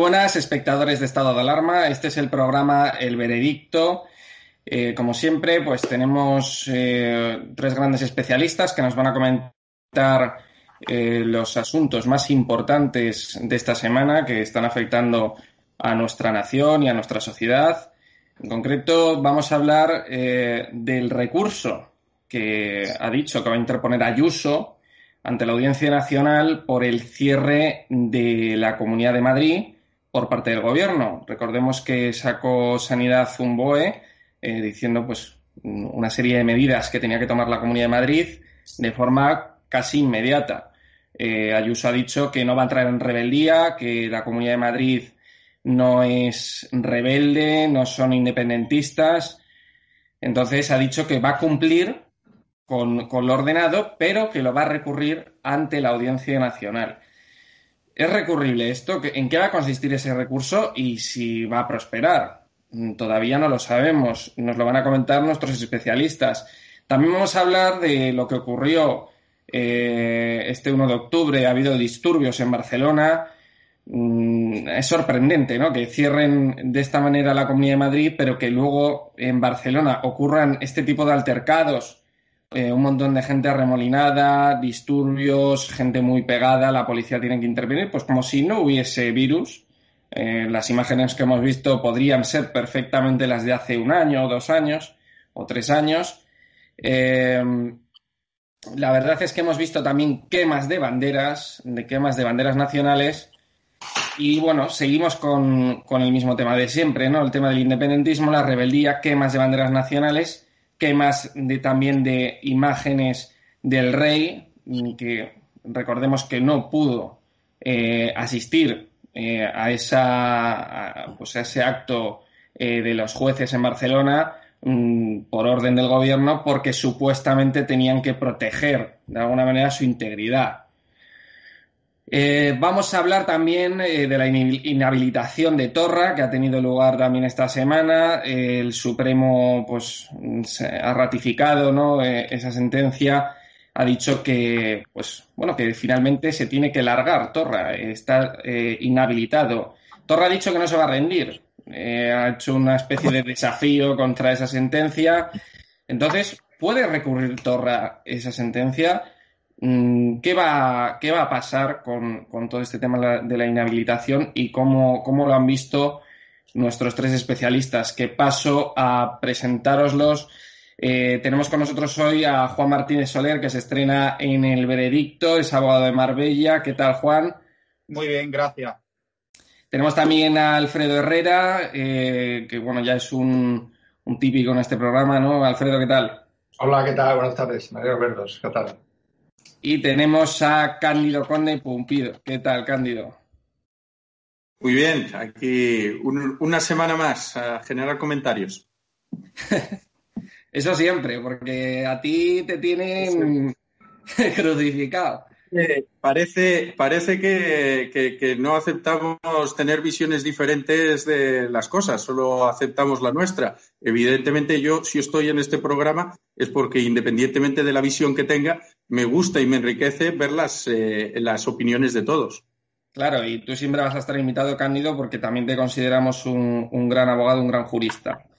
Buenas, espectadores de estado de alarma. Este es el programa El Veredicto. Eh, como siempre, pues tenemos eh, tres grandes especialistas que nos van a comentar eh, los asuntos más importantes de esta semana que están afectando a nuestra nación y a nuestra sociedad. En concreto, vamos a hablar del recurso que ha dicho que va a interponer Ayuso ante la Audiencia Nacional por el cierre de la Comunidad de Madrid por parte del gobierno. Recordemos que sacó Sanidad un BOE eh, diciendo pues una serie de medidas que tenía que tomar la Comunidad de Madrid de forma casi inmediata. Eh, Ayuso ha dicho que no va a entrar en rebeldía, que la Comunidad de Madrid no es rebelde, no son independentistas. Entonces ha dicho que va a cumplir con, con lo ordenado, pero que lo va a recurrir ante la Audiencia Nacional. ¿Es recurrible esto? ¿En qué va a consistir ese recurso y si va a prosperar? Mm, todavía no lo sabemos. Nos lo van a comentar nuestros especialistas. También vamos a hablar de lo que ocurrió eh, este 1 de octubre. Ha habido disturbios en Barcelona. Mm, es sorprendente ¿no? que cierren de esta manera la Comunidad de Madrid, pero que luego en Barcelona ocurran este tipo de altercados eh, un montón de gente arremolinada, disturbios, gente muy pegada, la policía tiene que intervenir, pues como si no hubiese virus. Eh, las imágenes que hemos visto podrían ser perfectamente las de hace un año, dos años, o tres años. Eh, la verdad es que hemos visto también quemas de banderas, de quemas de banderas nacionales. Y bueno, seguimos con, con el mismo tema de siempre, ¿no? El tema del independentismo, la rebeldía, quemas de banderas nacionales quemas de, también de imágenes del rey, que recordemos que no pudo eh, asistir eh, a, esa, pues a ese acto eh, de los jueces en Barcelona mm, por orden del gobierno porque supuestamente tenían que proteger de alguna manera su integridad. Eh, vamos a hablar también eh, de la inhabilitación de Torra, que ha tenido lugar también esta semana. el Supremo pues, ha ratificado. Eh, esa sentencia ha dicho que, pues, bueno, que finalmente se tiene que largar Torra, está inhabilitado. Torra ha dicho que no se va a rendir, ha hecho una especie de desafío contra esa sentencia. Entonces, ¿puede recurrir Torra esa sentencia? Mm, ¿Qué va, qué va a pasar con, todo este tema de la inhabilitación y cómo, cómo lo han visto nuestros tres especialistas? Que paso a presentároslos. Eh, tenemos con nosotros hoy a Juan Martínez Soler, que se estrena en El Veredicto, es abogado de Marbella. ¿Qué tal, Juan? Muy bien, gracias. Tenemos también a Alfredo Herrera, eh, que bueno, ya es un, típico en este programa, ¿no? Alfredo, ¿qué tal? Hola, ¿qué tal? Buenas tardes, María Verdos, ¿qué tal? Y tenemos a Cándido Conde Pumpido. ¿Qué tal, Cándido? Muy bien, aquí una semana más a generar comentarios. Eso siempre, porque a ti te tienen crucificado. Parece parece que, no aceptamos tener visiones diferentes de las cosas, solo aceptamos la nuestra. Evidentemente yo, si estoy en este programa, es porque independientemente de la visión que tenga, me gusta y me enriquece ver las, eh, las opiniones de todos. Claro, y tú siempre vas a estar invitado, Cándido, porque también te consideramos un, un gran abogado, un gran jurista.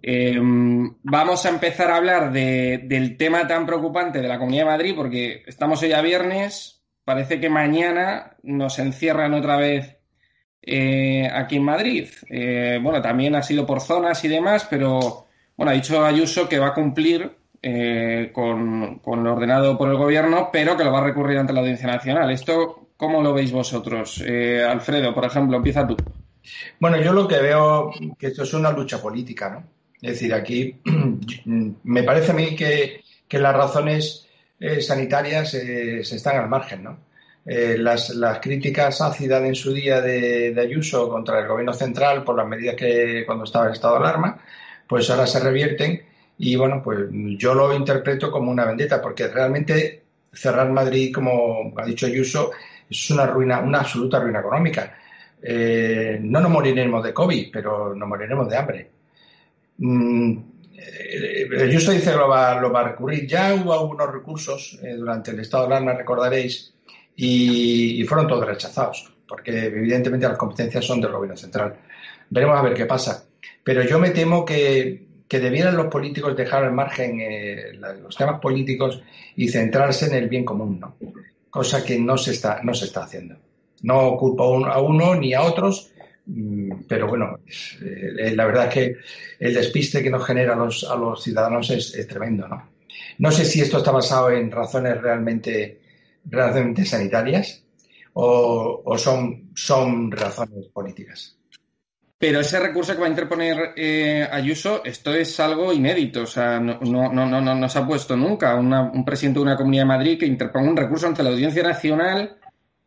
Em, vamos a empezar a hablar del tema tan preocupante de la Comunidad de Madrid, porque estamos hoy a viernes, parece que mañana nos encierran otra vez eh, aquí en Madrid. Eh, bueno, también ha sido por zonas y demás, pero bueno, ha dicho Ayuso que va a cumplir eh, con, con, lo ordenado por el gobierno, pero que lo va a recurrir ante la Audiencia Nacional. ¿Esto cómo lo veis vosotros? Alfredo, por ejemplo, empieza tú. Bueno, yo lo que veo que esto es una lucha política, ¿no? Es decir, aquí me parece a mí que, las razones eh, sanitarias eh, se están al margen, ¿no? Eh, las, críticas ácidas en su día de, Ayuso contra el gobierno central por las medidas que cuando estaba el estado de alarma, pues ahora se revierten y bueno, pues yo lo interpreto como una vendetta porque realmente cerrar Madrid, como ha dicho Ayuso, es una ruina, una absoluta ruina económica. no nos moriremos de COVID, pero nos moriremos de hambre. Eh, Justo dice que lo va, a recurrir. Ya hubo algunos recursos eh, durante el estado de alarma, recordaréis, y, fueron todos rechazados, porque evidentemente las competencias son del gobierno central. Veremos a ver qué pasa. Pero yo me temo que, debieran los políticos dejar al margen eh, los temas políticos y centrarse en el bien común, ¿no? cosa que no se está, no se está haciendo. No culpo a uno ni a otros, pero bueno, eh, la verdad es que el despiste que nos genera a los, a los ciudadanos es, tremendo, ¿no? No sé si esto está basado en razones realmente, realmente sanitarias o, son, son razones políticas. Pero ese recurso que va a interponer eh, Ayuso, esto es algo inédito. O sea, no, no, no, no, no se ha puesto nunca un presidente de una comunidad de Madrid que interponga un recurso ante la Audiencia Nacional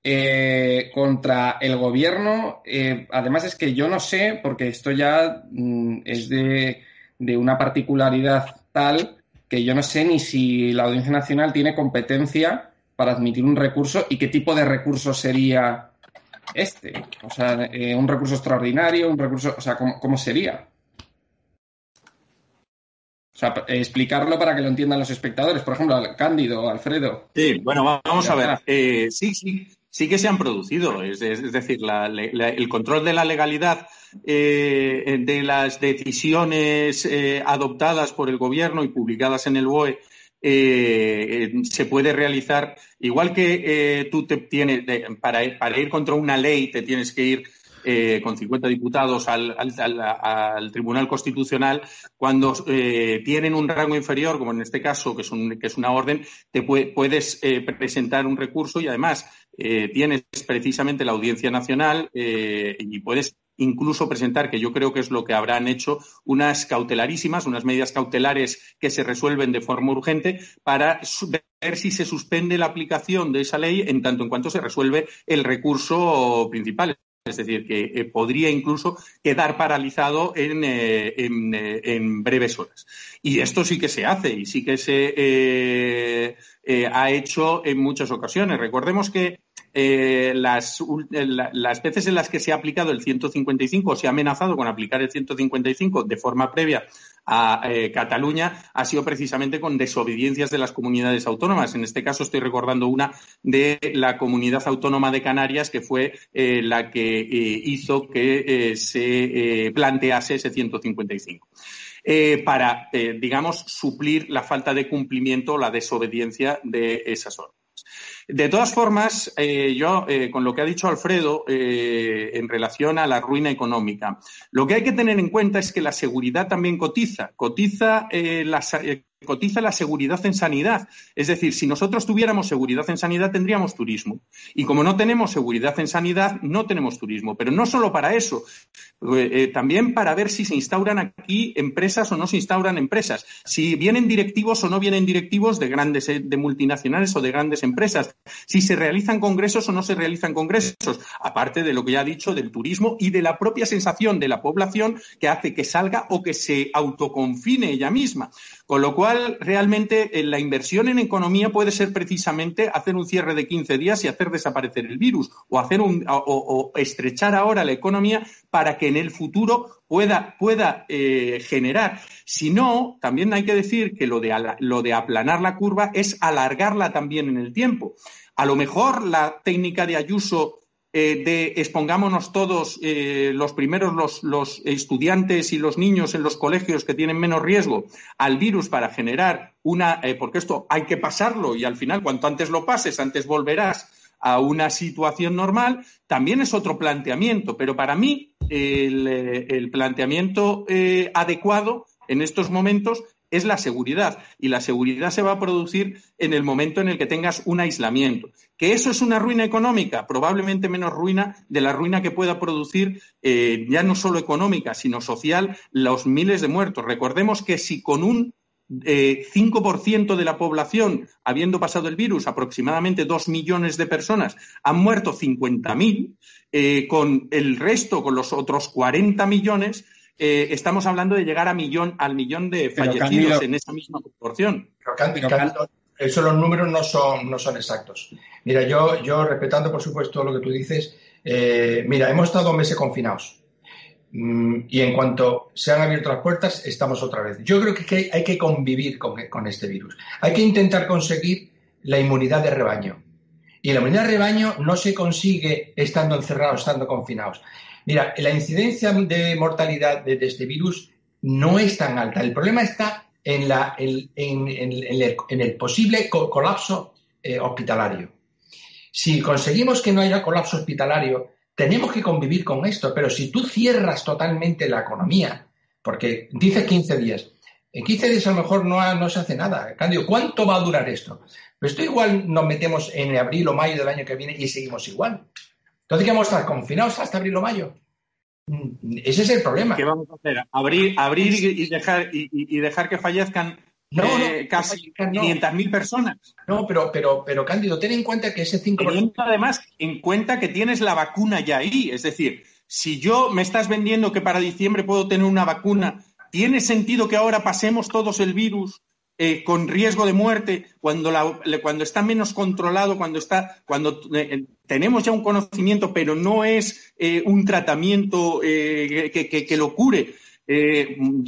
eh, contra el gobierno. Eh, además es que yo no sé, porque esto ya mm, es de, una particularidad tal que yo no sé ni si la Audiencia Nacional tiene competencia para admitir un recurso y qué tipo de recurso sería este. O sea, eh, un recurso extraordinario, un recurso, o sea, ¿cómo, sería? O sea, explicarlo para que lo entiendan los espectadores. Por ejemplo, Cándido, Alfredo. Sí, bueno, vamos a ver. sí, sí sí que se han producido. Es, decir, el control de la legalidad eh, de las decisiones eh, adoptadas por el Gobierno y publicadas en el BOE eh, se puede realizar, igual que tú te tienes, para, ir contra una ley te tienes que ir con 50 diputados al, Tribunal Constitucional, cuando tienen un rango inferior, como en este caso, que es, que es una orden, te puedes presentar un recurso y además eh, tienes precisamente la Audiencia Nacional eh, y puedes incluso presentar, que yo creo que es lo que habrán hecho, unas cautelarísimas, unas medidas cautelares que se resuelven de forma urgente para ver si se suspende la aplicación de esa ley en tanto en cuanto se resuelve el recurso principal. Es decir, que eh, podría incluso quedar paralizado en, en, breves horas. Y esto sí que se hace y sí que se ha hecho en muchas ocasiones. Recordemos que eh, las, las veces en las que se ha aplicado el 155 o se ha amenazado con aplicar el 155 de forma previa a eh, Cataluña ha sido precisamente con desobediencias de las comunidades autónomas. En este caso estoy recordando una de la comunidad autónoma de Canarias que fue eh, la que eh, hizo que se plantease ese 155. para, digamos, suplir la falta de cumplimiento o la desobediencia de esas normas. De todas formas, eh, yo, eh, con lo que ha dicho Alfredo eh, en relación a la ruina económica, lo que hay que tener en cuenta es que la seguridad también cotiza. Cotiza la, cotiza la seguridad en sanidad. Es decir, si nosotros tuviéramos seguridad en sanidad, tendríamos turismo. Y como no tenemos seguridad en sanidad, no tenemos turismo. Pero no solo para eso, eh, eh, también para ver si se instauran aquí empresas o no se instauran empresas, si vienen directivos o no vienen directivos de grandes, eh, de multinacionales o de grandes empresas, si se realizan congresos o no se realizan congresos, aparte de lo que ya ha dicho del turismo y de la propia sensación de la población que hace que salga o que se autoconfine ella misma. Con lo cual, realmente eh, la inversión en economía puede ser precisamente hacer un cierre de 15 días y hacer desaparecer el virus o, hacer un, o, estrechar ahora la economía para que en el futuro pueda, pueda eh, generar. Si no, también hay que decir que lo de, lo de aplanar la curva es alargarla también en el tiempo. A lo mejor la técnica de Ayuso eh, de expongámonos todos, eh, los primeros, los, estudiantes y los niños en los colegios que tienen menos riesgo al virus para generar una, eh, porque esto hay que pasarlo y al final cuanto antes lo pases, antes volverás a una situación normal, también es otro planteamiento. Pero para mí el planteamiento adecuado en estos momentos es la seguridad. Y la seguridad se va a producir en el momento en el que tengas un aislamiento. ¿Que eso es una ruina económica? Probablemente menos ruina de la ruina que pueda producir, eh, ya no solo económica, sino social, los miles de muertos. Recordemos que si con un 5% eh, de la población, habiendo pasado el virus, aproximadamente 2 millones de personas, han muerto 50.000, eh, con el resto, con los otros 40 millones, eh, estamos hablando de llegar a millón, al millón de fallecidos en esa misma proporción. Pero, eso los números no son, no son exactos. Mira, yo, yo respetando por supuesto lo que tú dices, eh, mira, hemos estado meses confinados. Mm, y en cuanto se han abierto las puertas, estamos otra vez. Yo creo que hay que convivir con, con este virus. Hay que intentar conseguir la inmunidad de rebaño. Y la inmunidad de rebaño no se consigue estando encerrados, estando confinados. Mira, la incidencia de mortalidad de, este virus no es tan alta. El problema está en, el, posible colapso eh, hospitalario. Si conseguimos que no haya colapso hospitalario, tenemos que convivir con esto, pero si tú cierras totalmente la economía, porque dices 15 días, en 15 días a lo mejor no, no se hace nada. Cambio, ¿cuánto va a durar esto? Pues esto igual nos metemos en abril o mayo del año que viene y seguimos igual. Entonces, ¿qué vamos a estar confinados hasta abril o mayo? Mm, ese es el problema. ¿Qué vamos a hacer? Abrir, abrir y, dejar, y, dejar que fallezcan eh, casi 500.000 personas. No, pero, pero, pero Cándido, ten en cuenta que ese 5%. Teniendo además en cuenta que tienes la vacuna ya ahí. Es decir, si yo me estás vendiendo que para diciembre puedo tener una vacuna, ¿tiene sentido que ahora pasemos todos el virus eh, con riesgo de muerte, cuando, cuando está menos controlado, cuando, está, cuando eh, tenemos ya un conocimiento, pero no es eh, un tratamiento que, lo cure.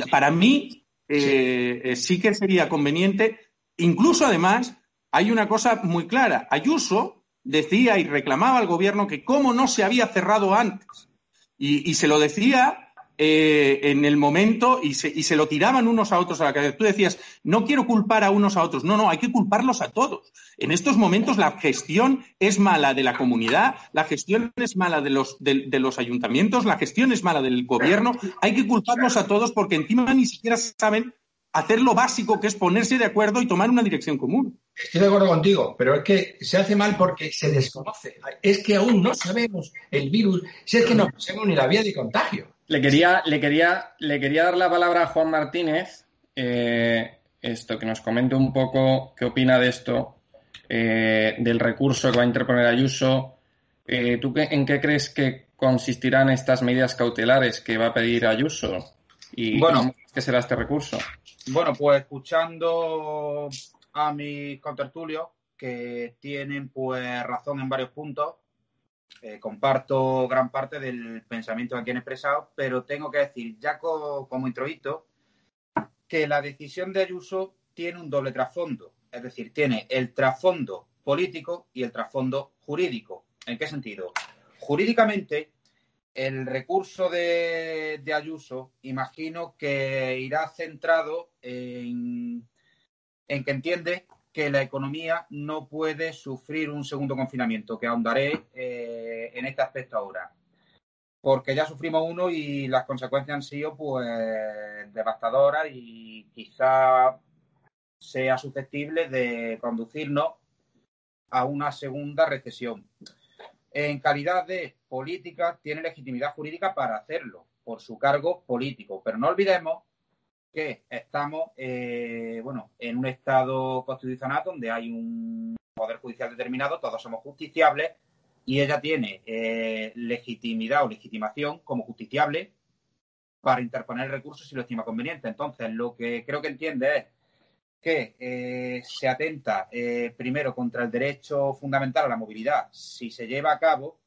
para mí sí. que sería conveniente. Incluso, además, hay una cosa muy clara. Ayuso decía y reclamaba al gobierno que cómo no se había cerrado antes. y se lo decía eh, en el momento y se, y se, lo tiraban unos a otros a la cabeza. Tú decías, no quiero culpar a unos a otros. No, no, hay que culparlos a todos. En estos momentos la gestión es mala de la comunidad, la gestión es mala de los, de, los ayuntamientos, la gestión es mala del gobierno. Hay que culparlos a todos porque encima ni siquiera saben hacer lo básico que es ponerse de acuerdo y tomar una dirección común. Estoy de acuerdo contigo, pero es que se hace mal porque se desconoce. Es que aún no sabemos el virus, si es que no sabemos ni la vía de contagio. Le quería, le quería, le quería dar la palabra a Juan Martínez, eh, esto, que nos comente un poco qué opina de esto, eh, del recurso que va a interponer Ayuso. Eh, ¿Tú en qué crees que consistirán estas medidas cautelares que va a pedir Ayuso? ¿Y bueno, qué será este recurso? Bueno, pues escuchando a mis contertulios, que tienen pues razón en varios puntos. Eh, comparto gran parte del pensamiento que han expresado, pero tengo que decir, ya como introito, que la decisión de Ayuso tiene un doble trasfondo. Es decir, tiene el trasfondo político y el trasfondo jurídico. ¿En qué sentido? Jurídicamente, el recurso de, Ayuso, imagino que irá centrado en, que entiende que la economía no puede sufrir un segundo confinamiento, que ahondaré eh, en este aspecto ahora. Porque ya sufrimos uno y las consecuencias han sido pues devastadoras y quizá sea susceptible de conducirnos a una segunda recesión en calidad de política, tiene legitimidad jurídica para hacerlo por su cargo político. Pero no olvidemos que estamos eh, bueno, en un Estado constitucional donde hay un poder judicial determinado, todos somos justiciables y ella tiene eh, legitimidad o legitimación como justiciable para interponer recursos si lo estima conveniente. Entonces, lo que creo que entiende es que eh, se atenta primero contra el derecho fundamental a la movilidad si se lleva a cabo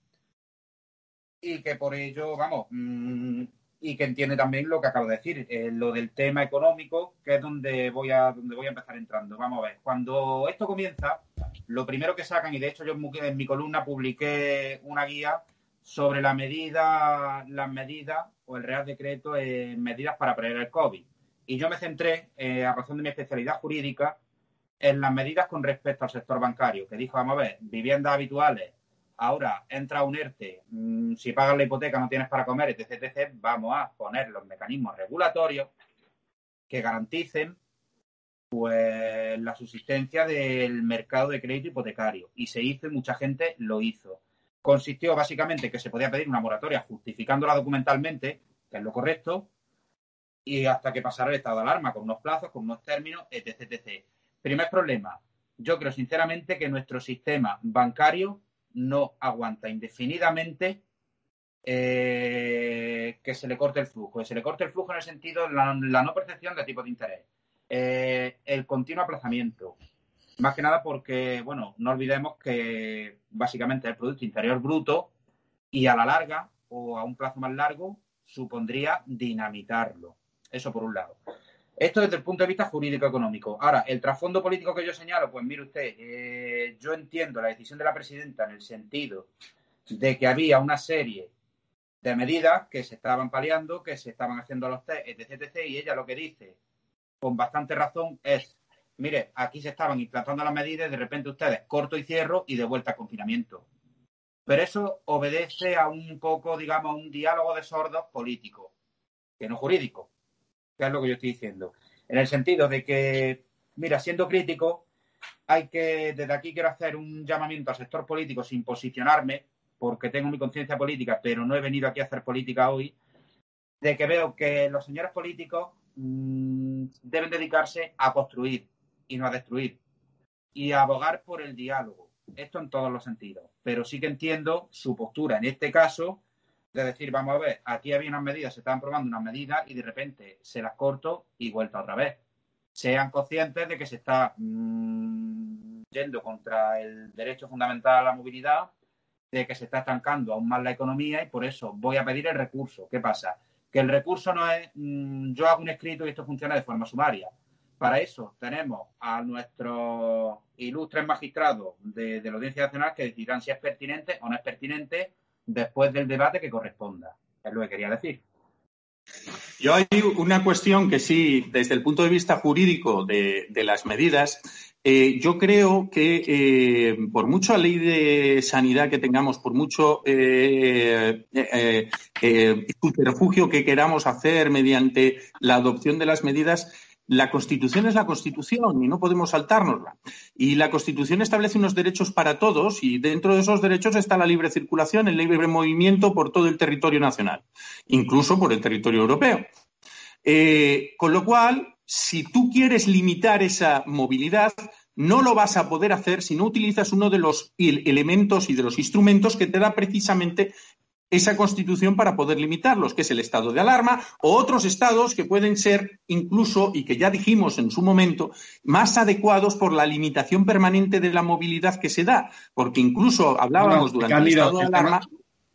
y que por ello, vamos, mm, y que entiende también lo que acabo de decir, eh, lo del tema económico, que es donde voy a donde voy a empezar entrando. Vamos a ver, cuando esto comienza, lo primero que sacan, y de hecho yo en mi columna publiqué una guía sobre la medida, las medidas o el Real Decreto en medidas para prever el COVID y yo me centré, eh, a razón de mi especialidad jurídica, en las medidas con respecto al sector bancario, que dijo, vamos a ver, viviendas habituales, ahora entra un ERTE, mm, si pagas la hipoteca no tienes para comer, etc, vamos a poner los mecanismos regulatorios que garanticen pues la subsistencia del mercado de crédito hipotecario. Y se hizo y mucha gente lo hizo. Consistió básicamente que se podía pedir una moratoria justificándola documentalmente, que es lo correcto, y hasta que pasara el estado de alarma, con unos plazos, con unos términos, etc. etc. Primer problema, yo creo sinceramente que nuestro sistema bancario no aguanta indefinidamente eh, que se le corte el flujo. Que se le corte el flujo en el sentido de la, no percepción de tipo de interés. Eh, el continuo aplazamiento. Más que nada porque, bueno, no olvidemos que básicamente el Producto Interior Bruto y a la larga o a un plazo más largo supondría dinamitarlo. Eso por un lado. Esto desde el punto de vista jurídico-económico. Ahora, el trasfondo político que yo señalo, pues mire usted, eh, yo entiendo la decisión de la presidenta en el sentido de que había una serie de medidas que se estaban paliando, que se estaban haciendo los test, etc, etc, y ella lo que dice, con bastante razón, es, mire, aquí se estaban implantando las medidas de repente ustedes corto y cierro y de vuelta a confinamiento. Pero eso obedece a un poco, digamos, un diálogo de sordos político, que no jurídico es lo que yo estoy diciendo. En el sentido de que, mira, siendo crítico, hay que, desde aquí quiero hacer un llamamiento al sector político sin posicionarme, porque tengo mi conciencia política, pero no he venido aquí a hacer política hoy, de que veo que los señores políticos mm, deben dedicarse a construir y no a destruir, y a abogar por el diálogo. Esto en todos los sentidos. Pero sí que entiendo su postura en este caso de decir, vamos a ver, aquí había unas medidas, se estaban probando unas medidas y de repente se las corto y vuelta otra vez. Sean conscientes de que se está mm, yendo contra el derecho fundamental a la movilidad, de que se está estancando aún más la economía y por eso voy a pedir el recurso. ¿Qué pasa? Que el recurso no es mm, yo hago un escrito y esto funciona de forma sumaria. Para eso tenemos a nuestros ilustres magistrados de, de la Audiencia Nacional que decidirán si es pertinente o no es pertinente después del debate que corresponda. Es lo que quería decir. Yo hay una cuestión que sí, desde el punto de vista jurídico de, las medidas, eh, yo creo que eh, por mucha ley de sanidad que tengamos, por mucho eh, subterfugio que queramos hacer mediante la adopción de las medidas, la Constitución es la Constitución y no podemos saltárnosla. Y la Constitución establece unos derechos para todos y dentro de esos derechos está la libre circulación, el libre movimiento por todo el territorio nacional, incluso por el territorio europeo. Eh, con lo cual, si tú quieres limitar esa movilidad, no lo vas a poder hacer si no utilizas uno de los elementos y de los instrumentos que te da precisamente esa constitución para poder limitarlos, que es el estado de alarma, o otros estados que pueden ser incluso, y que ya dijimos en su momento, más adecuados por la limitación permanente de la movilidad que se da, porque incluso hablábamos durante el estado de alarma.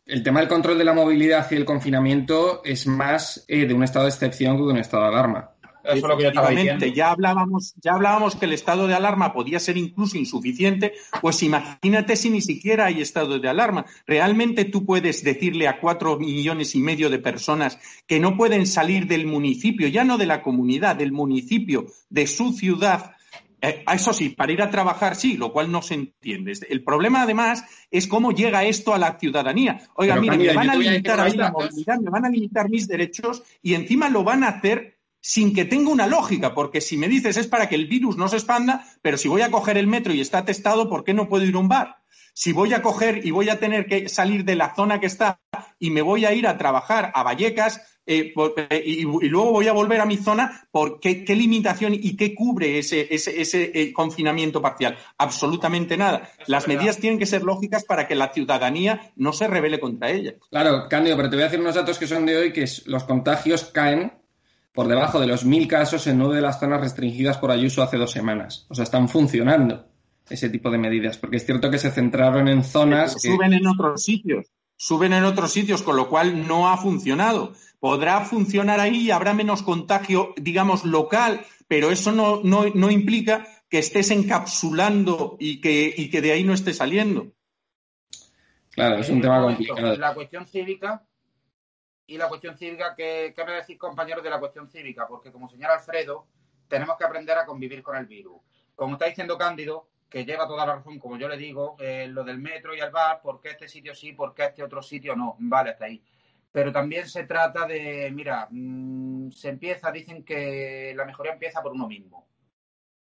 el tema del control de la movilidad y el confinamiento es más eh, de un estado de excepción que de un estado de alarma. Eso es lo que yo estaba diciendo. Ya hablábamos, ya hablábamos que el estado de alarma podía ser incluso insuficiente, pues imagínate si ni siquiera hay estado de alarma. Realmente tú puedes decirle a cuatro millones y medio de personas que no pueden salir del municipio, ya no de la comunidad, del municipio, de su ciudad, eh, eso sí, para ir a trabajar sí, lo cual no se entiende. El problema, además, es cómo llega esto a la ciudadanía. Oiga, mire, me van a limitar a la movilidad, me van a limitar mis derechos y encima lo van a hacer sin que tenga una lógica, porque si me dices es para que el virus no se expanda, pero si voy a coger el metro y está testado, ¿por qué no puedo ir a un bar? Si voy a coger y voy a tener que salir de la zona que está y me voy a ir a trabajar a Vallecas eh, eh, y, luego voy a volver a mi zona, ¿por qué, limitación y qué cubre ese, ese, eh, confinamiento parcial? Absolutamente nada. Las medidas tienen que ser lógicas para que la ciudadanía no se rebele contra ellas. Claro, Cándido, pero te voy a decir unos datos que son de hoy, que los contagios caen por debajo de los mil casos en nueve de las zonas restringidas por Ayuso hace dos semanas. O sea, están funcionando ese tipo de medidas, porque es cierto que se centraron en zonas que... Suben en otros sitios, suben en otros sitios, con lo cual no ha funcionado. Podrá funcionar ahí y habrá menos contagio, digamos, local, pero eso no, no, implica que estés encapsulando y que, y que de ahí no esté saliendo. Claro, es un tema complicado. La cuestión cívica y la cuestión cívica, ¿qué, me decís, compañeros, de la cuestión cívica? Porque, como señala Alfredo, tenemos que aprender a convivir con el virus. Como está diciendo Cándido, que lleva toda la razón, como yo le digo, eh, lo del metro y el bar, ¿por qué este sitio sí, por qué este otro sitio no? Vale, hasta ahí. Pero también se trata de, mira, mm, se empieza, dicen que la mejoría empieza por uno mismo.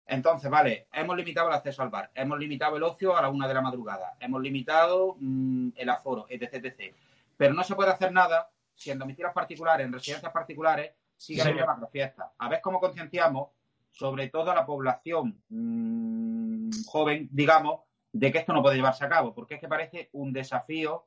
Entonces, vale, hemos limitado el acceso al bar, hemos limitado el ocio a la una de la madrugada, hemos limitado mm, el aforo, etc, etc. Pero no se puede hacer nada si en domicilios particulares, en residencias particulares, sigue sí. habiendo macrofiestas. A ver cómo concienciamos, sobre todo a la población mmm, joven, digamos, de que esto no puede llevarse a cabo, porque es que parece un desafío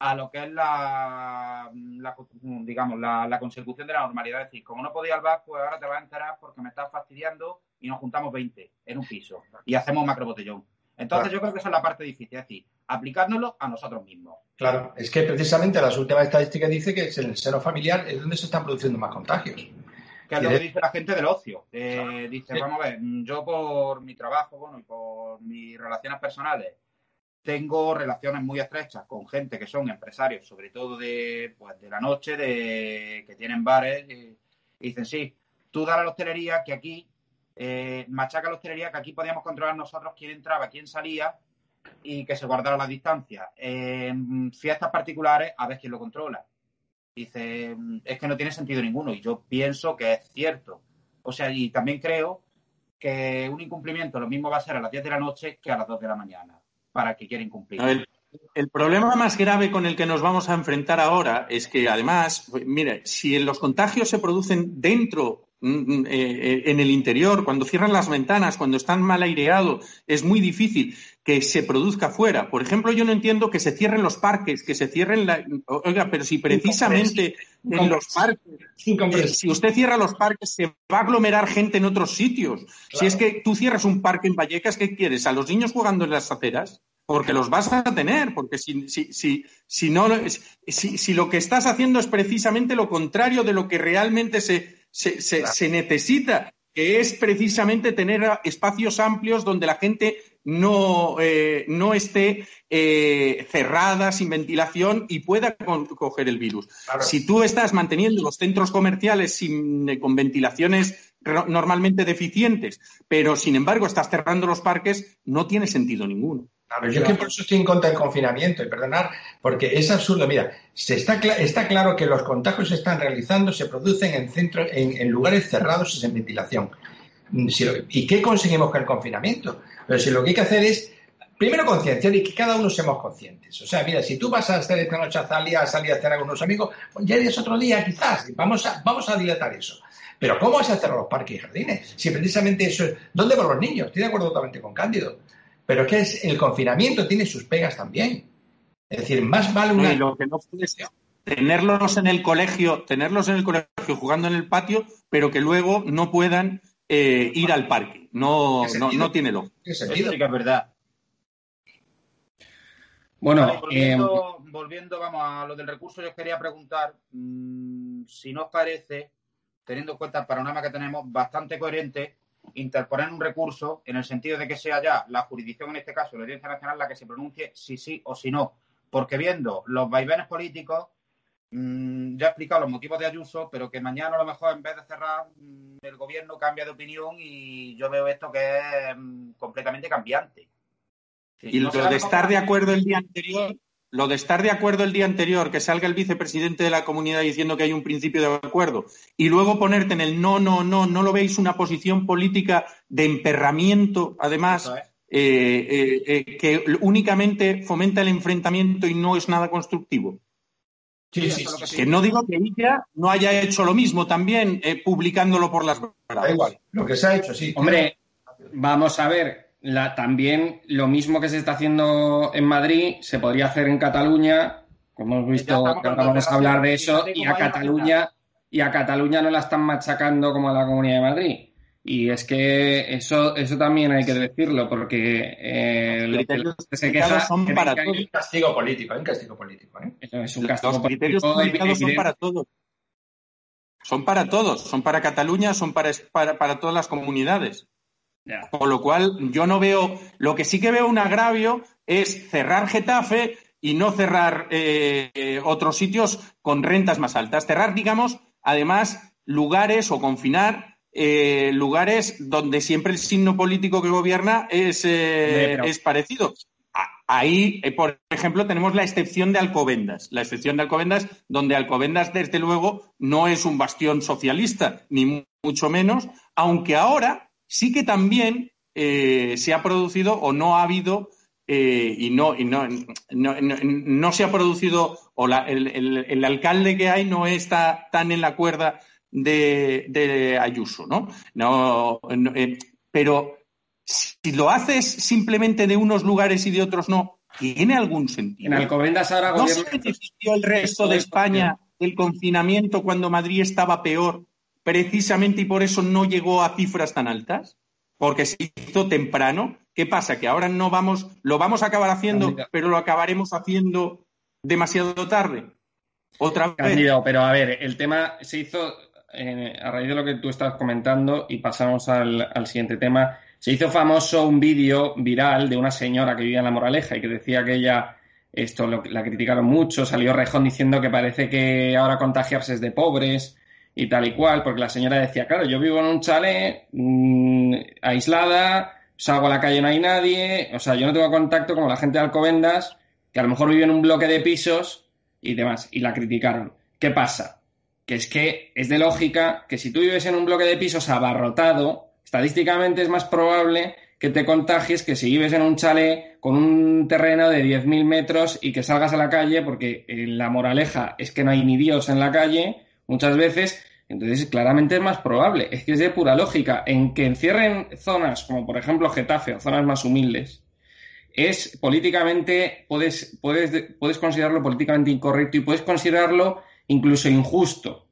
a lo que es la, la digamos, la, la, consecución de la normalidad. Es decir, como no podía al bar, pues ahora te vas a enterar porque me estás fastidiando y nos juntamos 20 en un piso y hacemos macro botellón. Entonces yo creo que esa es la parte difícil, es decir, aplicárnoslo a nosotros mismos. Claro, es que precisamente las últimas estadísticas dice que en el seno familiar es donde se están produciendo más contagios. Que es lo que dice la gente del ocio. Eh, dice, vamos a ver, yo por mi trabajo, bueno, y por mis relaciones personales, tengo relaciones muy estrechas con gente que son empresarios, sobre todo de, pues, de la noche, de que tienen bares, y, y dicen, sí, tú da a la hostelería que aquí eh, machaca la hostelería que aquí podíamos controlar nosotros quién entraba, quién salía y que se guardara la distancia. En fiestas particulares, a ver quién lo controla. Dice, es que no tiene sentido ninguno y yo pienso que es cierto. O sea, y también creo que un incumplimiento lo mismo va a ser a las 10 de la noche que a las 2 de la mañana, para el que quiera incumplir. El, problema más grave con el que nos vamos a enfrentar ahora es que, además, mire, si los contagios se producen dentro en el interior, cuando cierran las ventanas, cuando están mal aireados, es muy difícil que se produzca fuera. Por ejemplo, yo no entiendo que se cierren los parques, que se cierren la... Oiga, pero si precisamente en los parques, eh, si usted cierra los parques, se va a aglomerar gente en otros sitios. Si es que tú cierras un parque en Vallecas, ¿qué quieres? ¿A los niños jugando en las aceras? porque los vas a tener, porque si, si, si, si no, si, si, lo que estás haciendo es precisamente lo contrario de lo que realmente se, se, se, necesita, que es precisamente tener espacios amplios donde la gente no, eh, no esté eh, cerrada, sin ventilación y pueda coger el virus. Si tú estás manteniendo los centros comerciales sin, eh, con ventilaciones normalmente deficientes, pero sin embargo estás cerrando los parques, no tiene sentido ninguno. Claro, yo que por eso estoy en contra del confinamiento, y perdonar, porque es absurdo. Mira, se está, está claro que los contagios se están realizando, se producen en, centro, en, lugares cerrados y sin ventilación. Mm, ¿Y qué conseguimos con el confinamiento? Pero si lo que hay que hacer es, primero, concienciar y que cada uno seamos conscientes. O sea, mira, si tú vas a hacer esta noche a salir a, salir a cenar con unos amigos, pues ya es otro día quizás, vamos a, vamos a dilatar eso. Pero ¿cómo vas a cerrar los parques y jardines? Si precisamente eso es... ¿Dónde van los niños? Estoy de acuerdo totalmente con Cándido. Pero es que el confinamiento tiene sus pegas también. Es decir, más vale una. lo que no puede ser tenerlos en el colegio, tenerlos en el colegio jugando en el patio, pero que luego no puedan eh, ir al parque. No, no, no, tiene lógica. Que es verdad. Bueno, volviendo, eh, volviendo, vamos a lo del recurso, yo os quería preguntar mmm, si nos parece, teniendo en cuenta el panorama que tenemos, bastante coherente interponer un recurso en el sentido de que sea ya la jurisdicción, en este caso la Audiencia Nacional, la que se pronuncie si sí o si no. Porque viendo los vaivenes políticos, mmm, ya he explicado los motivos de Ayuso, pero que mañana a lo mejor en vez de cerrar, mmm, el gobierno cambia de opinión y yo veo esto que es mm, completamente cambiante. Sí, y no lo de estar de acuerdo el día anterior, lo de estar de acuerdo el día anterior, que salga el vicepresidente de la comunidad diciendo que hay un principio de acuerdo, y luego ponerte en el no, no, no, no lo veis una posición política de emperramiento, además, eh, eh, eh, que únicamente fomenta el enfrentamiento y no es nada constructivo. Sí, sí, sí, que no digo que ella no haya hecho lo mismo también, eh, publicándolo por las Da igual, lo que se ha hecho, sí. Hombre, vamos a ver, la, también lo mismo que se está haciendo en Madrid se podría hacer en Cataluña, como hemos visto, vamos a hablar de eso, y a Cataluña, y a Cataluña no la están machacando como a la Comunidad de Madrid. Y es que eso, eso también hay que decirlo, porque eh, los criterios que se queja son para todos. Hay un castigo político, hay un castigo político. ¿eh? Es un castigo los criterios político son para todos. Son para todos, son para Cataluña, son para, para, para todas las comunidades. Yeah. Con lo cual, yo no veo. Lo que sí que veo un agravio es cerrar Getafe y no cerrar eh, otros sitios con rentas más altas. Cerrar, digamos, además, lugares o confinar eh, lugares donde siempre el signo político que gobierna es, eh, es parecido. Ahí, por ejemplo, tenemos la excepción de Alcobendas. La excepción de Alcobendas, donde Alcobendas, desde luego, no es un bastión socialista, ni mucho menos, aunque ahora sí que también eh, se ha producido o no ha habido eh, y, no, y no, no, no, no, se ha producido, o la, el, el, el, alcalde que hay no está tan en la cuerda de, de Ayuso, ¿no? no eh, pero si lo haces simplemente de unos lugares y de otros no, ¿tiene algún sentido? En Alcobendas ahora ¿No se benefició el resto de España del confinamiento cuando Madrid estaba peor, precisamente y por eso no llegó a cifras tan altas? Porque se hizo temprano. ¿Qué pasa? Que ahora no vamos, lo vamos a acabar haciendo, pero lo acabaremos haciendo demasiado tarde. Otra vez. Pero a ver, el tema se hizo eh, a raíz de lo que tú estás comentando y pasamos al, al siguiente tema, se hizo famoso un vídeo viral de una señora que vivía en La Moraleja y que decía que ella, esto lo, la criticaron mucho, salió Rejón diciendo que parece que ahora contagiarse es de pobres y tal y cual, porque la señora decía, claro, yo vivo en un chalet mmm, aislada, salgo a la calle no hay nadie, o sea, yo no tengo contacto como la gente de Alcobendas, que a lo mejor vive en un bloque de pisos y demás, y la criticaron. ¿Qué pasa? que es que es de lógica que si tú vives en un bloque de pisos abarrotado, estadísticamente es más probable que te contagies que si vives en un chalet con un terreno de 10.000 metros y que salgas a la calle, porque la moraleja es que no hay ni Dios en la calle muchas veces, entonces claramente es más probable. Es que es de pura lógica. En que encierren zonas como por ejemplo Getafe o zonas más humildes, es políticamente, puedes, puedes, puedes considerarlo políticamente incorrecto y puedes considerarlo incluso injusto.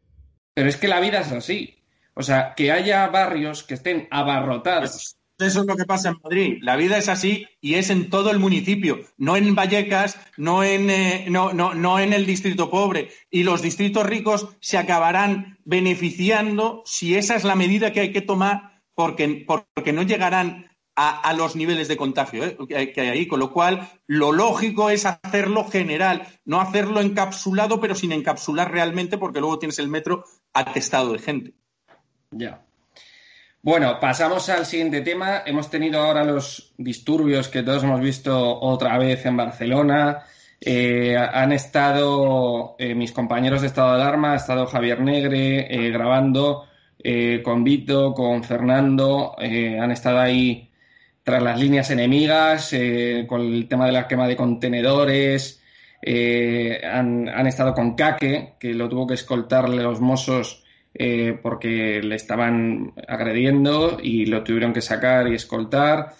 Pero es que la vida es así. O sea, que haya barrios que estén abarrotados. Eso es lo que pasa en Madrid. La vida es así y es en todo el municipio, no en Vallecas, no en, eh, no, no, no en el distrito pobre. Y los distritos ricos se acabarán beneficiando si esa es la medida que hay que tomar, porque, porque no llegarán a, a, los niveles de contagio ¿eh? que hay ahí. Con lo cual, lo lógico es hacerlo general, no hacerlo encapsulado, pero sin encapsular realmente, porque luego tienes el metro atestado de gente. Ya. Bueno, pasamos al siguiente tema. Hemos tenido ahora los disturbios que todos hemos visto otra vez en Barcelona. Eh, han estado eh, mis compañeros de estado de alarma, ha estado Javier Negre eh, grabando con Vito, con Fernando, han estado ahí tras las líneas enemigas, con el tema de la quema de contenedores, han, estado con Kake, que lo tuvo que escoltarle los mozos eh, porque le estaban agrediendo y lo tuvieron que sacar y escoltar,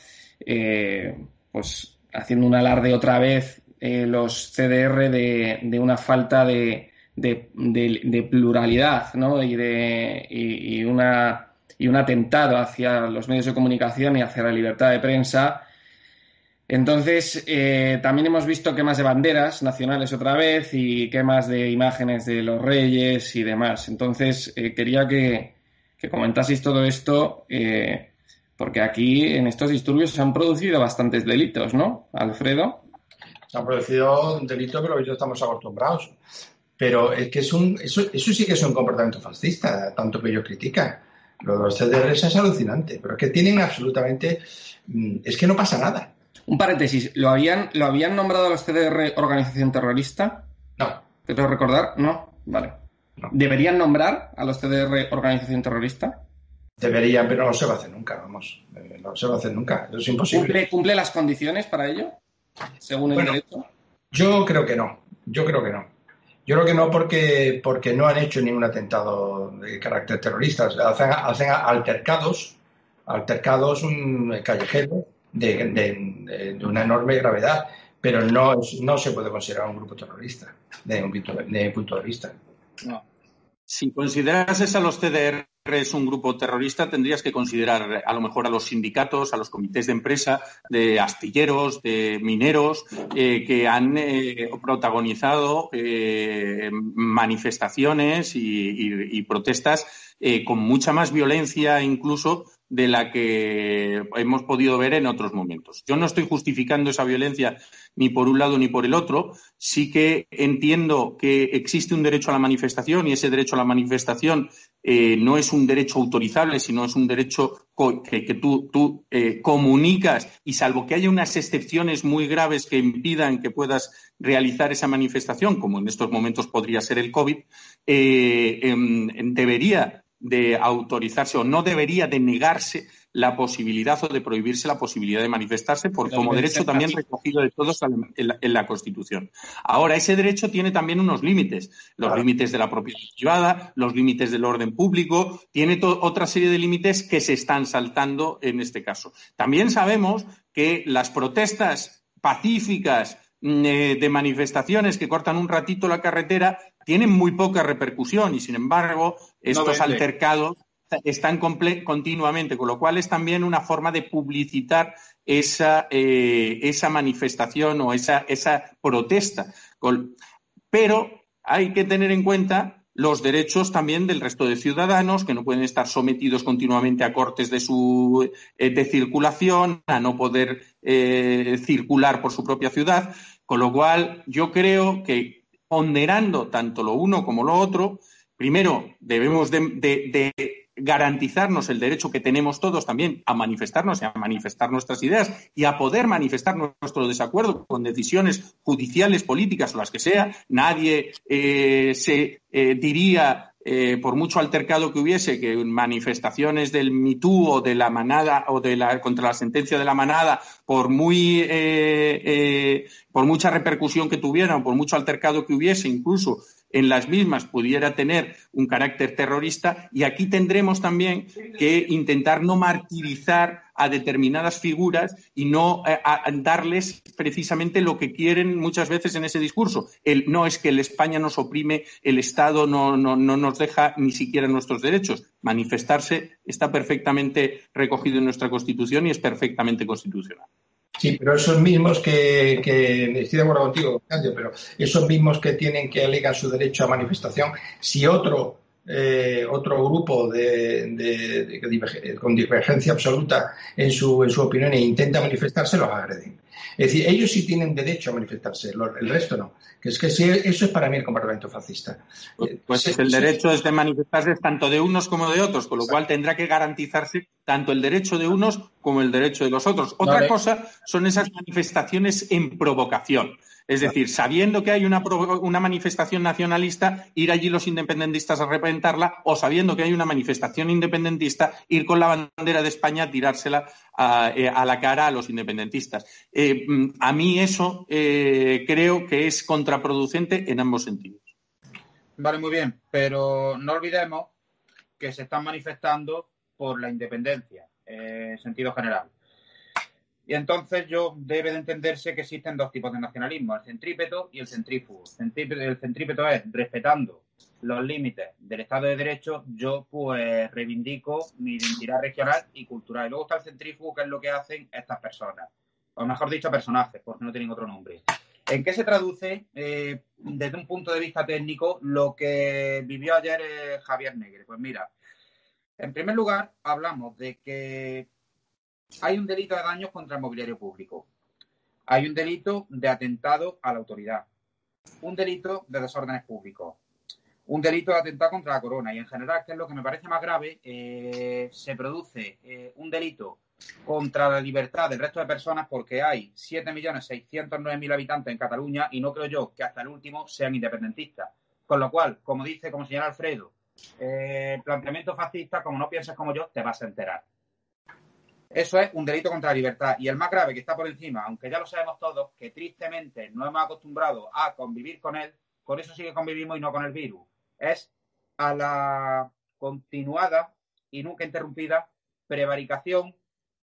eh, pues haciendo un alarde otra vez eh, los CDR de, una falta de, pluralidad ¿no? y, de, y, una, y un atentado hacia los medios de comunicación y hacia la libertad de prensa. Entonces, eh, también hemos visto quemas de banderas nacionales otra vez y quemas de imágenes de los reyes y demás. Entonces, eh, quería que, que, comentaseis todo esto, porque aquí en estos disturbios se han producido bastantes delitos, ¿no, Alfredo? se han producido delitos que los estamos acostumbrados. Pero es que es un, eso, eso sí que es un comportamiento fascista, tanto que ellos critican. Lo de los CDRs es alucinante, pero es que tienen absolutamente. Mm, es que no pasa nada. Un paréntesis, ¿lo habían, ¿lo habían nombrado a los CDR organización terrorista? No. ¿Te tengo recordar? No. Vale. ¿Deberían nombrar a los CDR organización terrorista? Deberían, pero no se va a hacer nunca, vamos. Eh, no se va a hacer nunca. Eso es imposible. ¿Cumple, ¿Cumple las condiciones para ello? según el derecho? Yo creo que no. Yo creo que no. Yo creo que no porque, porque no han hecho ningún atentado de carácter terrorista. Hacen, hacen altercados, altercados un callejero de, una enorme gravedad, pero no, no se puede considerar un grupo terrorista desde mi punto de vista. Si considerases a los CDR un grupo terrorista, tendrías que considerar a lo mejor a los sindicatos, a los comités de empresa, de astilleros, de mineros, eh, que han eh, protagonizado eh, manifestaciones y protestas con mucha más violencia incluso de la que hemos podido ver en otros momentos. Yo no estoy justificando esa violencia ni por un lado ni por el otro. Sí que entiendo que existe un derecho a la manifestación y ese derecho a la manifestación eh, no es un derecho autorizable, sino es un derecho que, tú, eh, comunicas y salvo que haya unas excepciones muy graves que impidan que puedas realizar esa manifestación, como en estos momentos podría ser el COVID, eh, em, debería de autorizarse o no debería de negarse la posibilidad o de prohibirse la posibilidad de manifestarse por, como derecho también recogido de todos en la, Constitución. Ahora, ese derecho tiene también unos límites, los límites de la propiedad privada, los límites del orden público, tiene otra serie de límites que se están saltando en este caso. También sabemos que las protestas pacíficas mm, eh, de manifestaciones que cortan un ratito la carretera tienen muy poca repercusión y, sin embargo, estos altercados están continuamente, con lo cual es también una forma de publicitar esa, eh, esa manifestación o esa, esa protesta. Pero hay que tener en cuenta los derechos también del resto de ciudadanos que no pueden estar sometidos continuamente a cortes de su eh, de circulación, a no poder eh, circular por su propia ciudad, con lo cual yo creo que ponderando tanto lo uno como lo otro, primero debemos de, garantizarnos el derecho que tenemos todos también a manifestarnos y a manifestar nuestras ideas y a poder manifestar nuestro desacuerdo con decisiones judiciales, políticas o las que sea. Nadie eh, se eh, diría eh, por mucho altercado que hubiese, que manifestaciones del MeToo o de la manada o de la contra la sentencia de la manada, por muy eh, eh, por mucha repercusión que tuvieran, por mucho altercado que hubiese, incluso en las mismas pudiera tener un carácter terrorista. Y aquí tendremos también que intentar no martirizar a determinadas figuras y no eh, darles precisamente lo que quieren muchas veces en ese discurso. El, no es que el España nos oprime, el Estado no, no, no nos deja ni siquiera nuestros derechos. Manifestarse está perfectamente recogido en nuestra Constitución y es perfectamente constitucional. Sí, pero esos mismos que, estoy de acuerdo contigo, pero esos mismos que tienen que alegar su derecho a manifestación, si otro eh, otro grupo de, con divergencia absoluta en su, en su opinión e intenta manifestarse, los agreden. Es decir, ellos sí tienen derecho a manifestarse, el resto no. Que es que sí, eso es para mí el comportamiento fascista. Pues, pues el derecho es de manifestarse tanto de unos como de otros, con lo cual tendrá que garantizarse tanto el derecho de unos como el derecho de los otros. Otra cosa son esas manifestaciones en provocación. Es decir, sabiendo que hay una, manifestación nacionalista, ir allí los independentistas a representarla, o sabiendo que hay una manifestación independentista, ir con la bandera de España, tirársela a, eh, la cara a los independentistas. Eh, mm, a mí eso eh, creo que es contraproducente en ambos sentidos. Vale, muy bien, pero no olvidemos que se están manifestando por la independencia, en sentido general. Y entonces yo debe de entenderse que existen dos tipos de nacionalismo, el centrípeto y el centrífugo. El centrípeto es respetando los límites del Estado de Derecho, yo pues reivindico mi identidad regional y cultural. Y luego está el centrífugo, que es lo que hacen estas personas, o mejor dicho, personajes, porque no tienen otro nombre. ¿En qué se traduce, eh, desde un punto de vista técnico, lo que vivió ayer eh, Javier Negre? Pues mira, en primer lugar, hablamos de que hay un delito de daños contra el mobiliario público. Hay un delito de atentado a la autoridad. Un delito de desórdenes públicos. Un delito de atentado contra la corona. Y en general, que es lo que me parece más grave, eh, se produce eh, un delito contra la libertad del resto de personas porque hay 7.609.000 habitantes en Cataluña y no creo yo que hasta el último sean independentistas. Con lo cual, como dice, como señala Alfredo, eh, planteamiento fascista, como no pienses como yo, te vas a enterar. Eso es un delito contra la libertad. Y el más grave que está por encima, aunque ya lo sabemos todos, que tristemente no hemos acostumbrado a convivir con él, con eso sí que convivimos y no con el virus, es a la continuada y nunca interrumpida prevaricación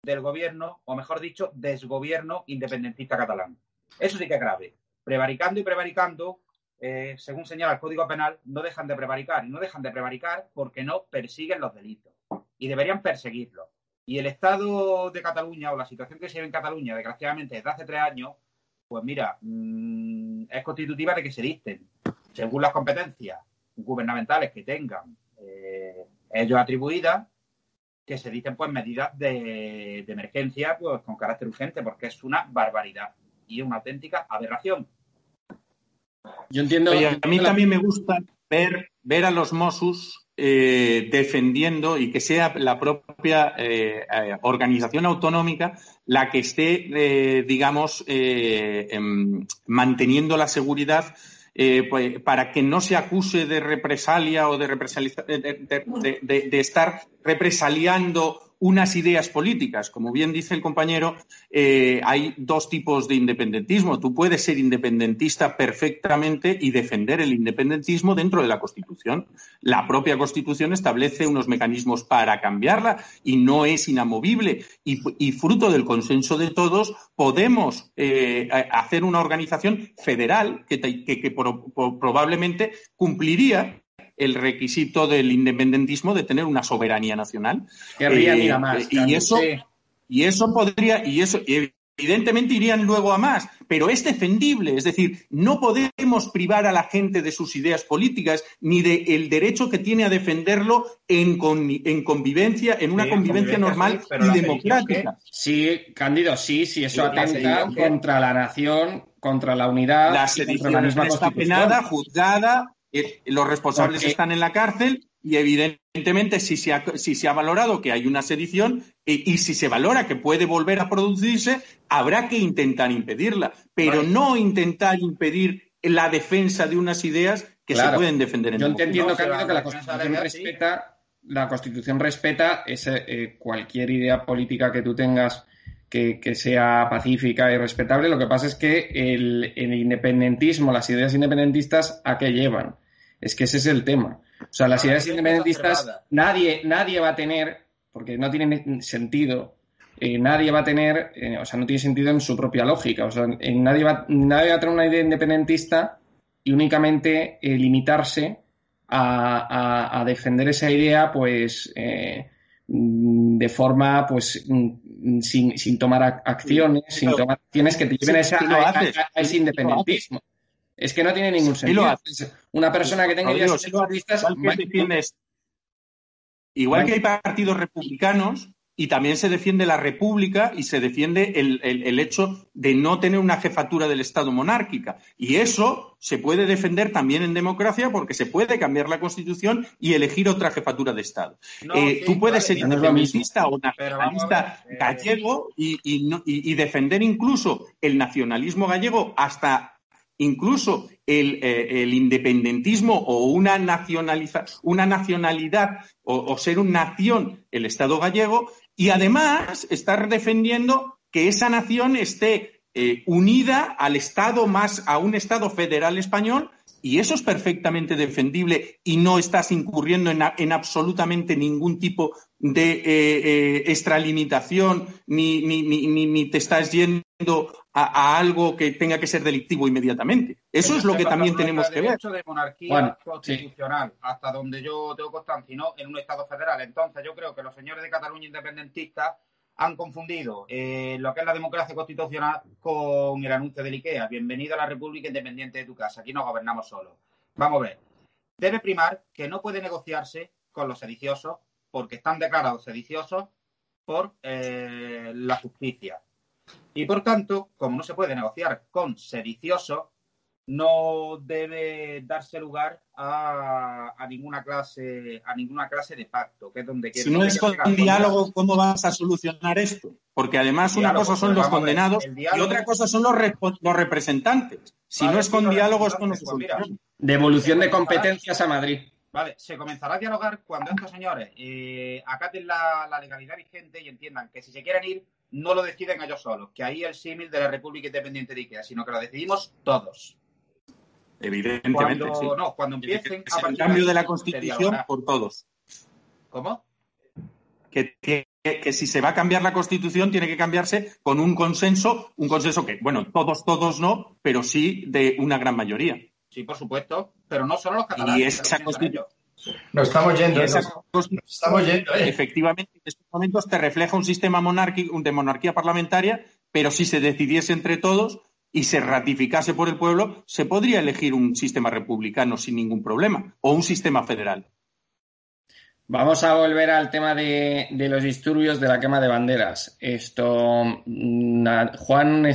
del gobierno, o mejor dicho, desgobierno independentista catalán. Eso sí que es grave. Prevaricando y prevaricando, eh, según señala el Código Penal, no dejan de prevaricar. Y no dejan de prevaricar porque no persiguen los delitos. Y deberían perseguirlos. Y el Estado de Cataluña o la situación que se vive en Cataluña, desgraciadamente, desde hace tres años, pues mira, mm, es constitutiva de que se dicten, según las competencias gubernamentales que tengan eh, ellos atribuidas, que se dicten pues medidas de, emergencia pues con carácter urgente, porque es una barbaridad y una auténtica aberración. Yo entiendo. a mí también me gusta ver, ver a los Mossos eh, defendiendo y que sea la propia eh, eh, organización autonómica la que esté, digamos, em, manteniendo la seguridad pues, para que no se acuse de represalia o de, de estar represaliando unas ideas políticas. Como bien dice el compañero, eh, hay dos tipos de independentismo. Tú puedes ser independentista perfectamente y defender el independentismo dentro de la Constitución. La propia Constitución establece unos mecanismos para cambiarla y no es inamovible. Y, fruto del consenso de todos, podemos eh, hacer una organización federal que, probablemente cumpliría el requisito del independentismo de tener una soberanía nacional. Eh, más. Y eso, y eso podría, y eso, evidentemente irían luego a más, pero es defendible, es decir, no podemos privar a la gente de sus ideas políticas ni del derecho que tiene a defenderlo en, en convivencia, en una convivencia, normal y democrática. Sí, Cándido, sí, sí, eso atenta contra la nación, contra la unidad. La sedición está penada, juzgada, los responsables están en la cárcel y evidentemente si se ha, si se ha valorado que hay una sedición y, y, si se valora que puede volver a producirse, habrá que intentar impedirla, pero no intentar impedir la defensa de unas ideas que se pueden defender en Yo entiendo, que la Constitución respeta, la Constitución respeta ese, eh, cualquier idea política que tú tengas que, que, sea pacífica y respetable. Lo que pasa es que el, el independentismo, las ideas independentistas, ¿a qué llevan? Es que ese es el tema. O sea, las ideas independentistas, nadie, nadie va a tener, porque no tiene sentido, eh, nadie va a tener, eh, o sea, no tiene sentido en su propia lógica. O sea, nadie, va, nadie va a tener una idea independentista y únicamente eh, limitarse a, defender esa idea, pues, de forma, pues, mm, sin, tomar acciones, sin tomar acciones que te lleven a ese independentismo. Es que no tiene ningún sentido. Una persona que tenga ideas Igual que hay partidos republicanos y también se defiende la república y se defiende el, hecho de no tener una jefatura del Estado monárquica. Y eso se puede defender también en democracia porque se puede cambiar la Constitución y elegir otra jefatura de Estado. Eh, tú puedes ser independentista o nacionalista gallego y, y defender incluso el nacionalismo gallego hasta incluso eh, el, independentismo o una, una nacionalidad o, ser una nación, el Estado gallego, y además estar defendiendo que esa nación esté eh, unida al Estado más, a un Estado federal español y eso es perfectamente defendible y no estás incurriendo en, absolutamente ningún tipo de eh, extralimitación ni, ni, te estás yendo a, algo que tenga que ser delictivo inmediatamente. Eso es lo que también tenemos que ver. de monarquía constitucional, hasta donde yo tengo constancia, no en un Estado federal. Entonces, yo creo que los señores de Cataluña independentistas han confundido eh, lo que es la democracia constitucional con el anuncio del IKEA. Bienvenido a la República Independiente de tu casa. Aquí no gobernamos solos. Vamos a ver. Debe primar que no puede negociarse con los sediciosos porque están declarados sediciosos por eh, la justicia. Y por tanto, como no se puede negociar con sediciosos, no debe darse lugar a, ninguna clase a ninguna clase de pacto, que es donde Si no es con un diálogo, ¿cómo vas a solucionar esto? Porque además una cosa son los condenados y otra cosa son los, los representantes. Si no es con diálogo, esto no se soluciona. Devolución de competencias a Madrid. Vale, se comenzará a dialogar cuando estos señores eh, acaten la, la, legalidad vigente y entiendan que si se quieren ir, no lo deciden ellos solos, que ahí el símil de la República Independiente de Ikea, sino que lo decidimos todos. Evidentemente, sí. No, cuando empiecen a el cambio de la Constitución por todos. ¿Cómo? Que, que, si se va a cambiar la Constitución tiene que cambiarse con un consenso, un consenso que, bueno, todos, todos no, pero sí de una gran mayoría. Sí, por supuesto, pero no solo los catalanes. Y esa Constitución. Nos estamos yendo. estamos yendo ¿eh? Efectivamente, en estos momentos te refleja un sistema monárquico, de monarquía parlamentaria, pero si se decidiese entre todos, y se ratificase por el pueblo, se podría elegir un sistema republicano sin ningún problema o un sistema federal. Vamos a volver al tema de, los disturbios de la quema de banderas. Esto, mm, Juan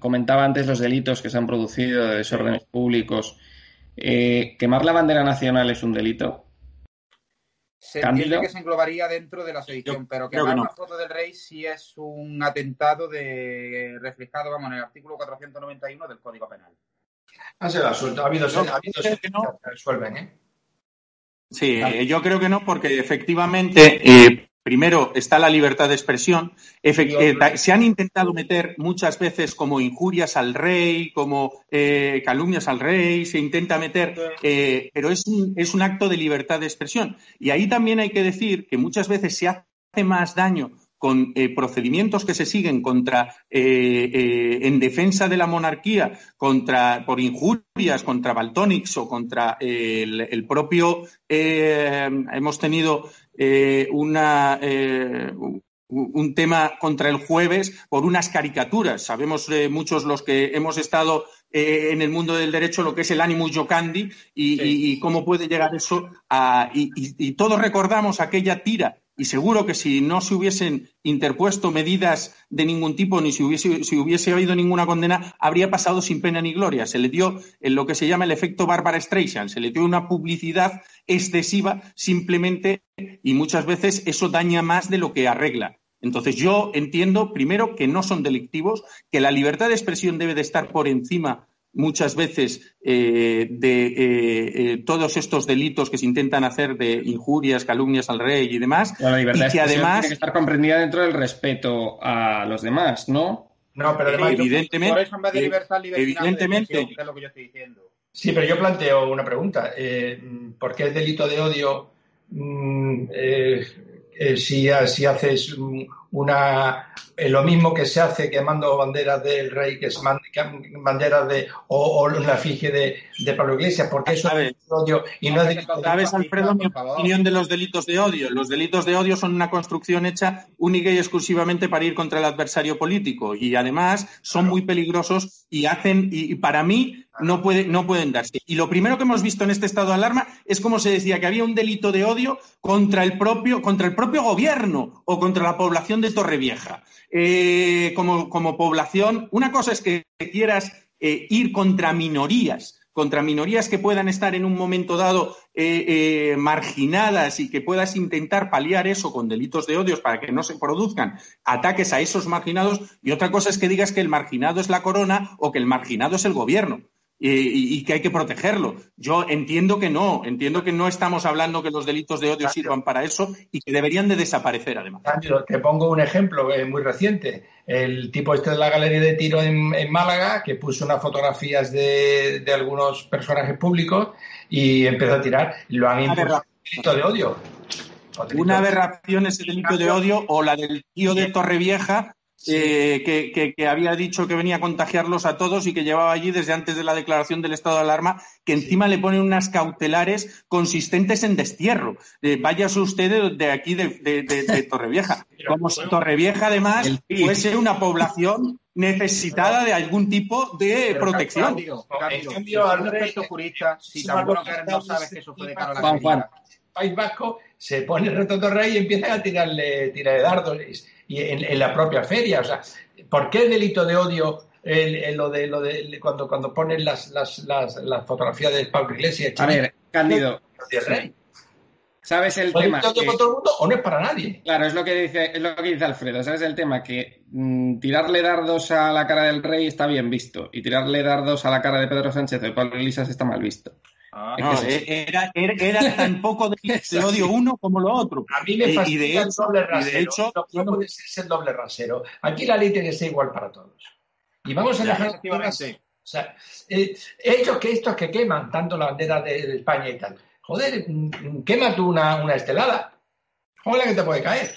comentaba antes los delitos que se han producido de desórdenes públicos. Eh, ¿Quemar la bandera nacional es un delito? Se entiende que se englobaría dentro de la sedición, pero que la foto del rey sí es un atentado de reflejado, vamos, en el artículo 491 del Código Penal. Ah, se la suelto. Ha habido, ha habido que no. resuelven, ¿eh? Sí, yo creo que no, porque efectivamente eh, Primero está la libertad de expresión. Eh, se han intentado meter muchas veces como injurias al rey, como eh, calumnias al rey, se intenta meter, eh, pero es un, es un acto de libertad de expresión. Y ahí también hay que decir que muchas veces se hace más daño con procedimientos que se siguen contra en defensa de la monarquía, contra por injurias contra Baltónix o contra el, el propio hemos tenido eh, una, eh, un tema contra el jueves por unas caricaturas. Sabemos eh, muchos los que hemos estado en el mundo del derecho lo que es el ánimo yocandi y, cómo puede llegar eso a. y todos recordamos aquella tira y seguro que si no se hubiesen interpuesto medidas de ningún tipo ni si hubiese, hubiese habido ninguna condena, habría pasado sin pena ni gloria. Se le dio en lo que se llama el efecto Barbara Streisand, se le dio una publicidad excesiva simplemente y muchas veces eso daña más de lo que arregla. Entonces yo entiendo primero que no son delictivos, que la libertad de expresión debe de estar por encima muchas veces eh, de eh, eh, todos estos delitos que se intentan hacer de injurias, calumnias al rey y demás. La libertad y que además tiene que estar comprendida dentro del respeto a los demás, ¿no? No, pero además, evidentemente, por eso en vez de libertad, evidentemente, es lo que yo estoy diciendo. Sí, pero yo planteo una pregunta. ¿Por qué el delito de odio, mm, si, si haces una eh, lo mismo que se hace quemando banderas del rey, que es banderas de o, o la efigie de, de, Pablo Iglesias, porque eso es odio y no es ¿Sabes, Alfredo, mi opinión de los delitos de odio? Los delitos de odio son una construcción hecha única y exclusivamente para ir contra el adversario político y además son muy peligrosos y hacen, y, para mí, no, puede, no pueden darse. Y lo primero que hemos visto en este estado de alarma es como se decía que había un delito de odio contra el propio, contra el propio gobierno o contra la población de Torrevieja. Eh, como, población, una cosa es que quieras eh, ir contra minorías, contra minorías que puedan estar en un momento dado eh, marginadas y que puedas intentar paliar eso con delitos de odios para que no se produzcan ataques a esos marginados. Y otra cosa es que digas que el marginado es la corona o que el marginado es el gobierno. Y, que hay que protegerlo. Yo entiendo que no, entiendo que no estamos hablando que los delitos de odio sirvan para eso y que deberían de desaparecer además. te pongo un ejemplo eh, muy reciente. El tipo este de la galería de tiro en, Málaga que puso unas fotografías de, algunos personajes públicos y empezó a tirar. Lo han imputado delito de odio. Una aberración ese delito de odio o la del tío de Torrevieja eh, que, había dicho que venía a contagiarlos a todos y que llevaba allí desde antes de la declaración del estado de alarma, que encima le ponen unas cautelares consistentes en destierro. Eh, váyase usted de, aquí de, Torrevieja. Como si Torrevieja, además, fuese una población necesitada de algún tipo de protección. en cambio, al respecto jurista, si tampoco no sabes que eso cara a la País Vasco se pone el reto Torre y empieza a tirarle tira de dardos y en, la propia feria. O sea, ¿por qué el delito de odio lo de, lo de cuando, cuando ponen las, las, las, fotografías de Pablo Iglesias? A ver, Cándido. ¿Sabes el tema? ¿Es para todo el mundo o no es para nadie? Claro, es lo que dice, es lo que dice Alfredo. ¿Sabes el tema? Que mm, tirarle dardos a la cara del rey está bien visto y tirarle dardos a la cara de Pedro Sánchez o de Pablo Iglesias está mal visto. Ah, no, eh, era, era, tan poco de, odio uno como lo otro. A mí me fascina el doble rasero. De hecho, no, puede ser el doble rasero. Aquí la ley tiene que ser igual para todos. Y vamos a dejar o sea, eh, ellos que estos que queman tanto la bandera de, España y tal. Joder, mm, quema tú una, una estelada. Joder, que te puede caer,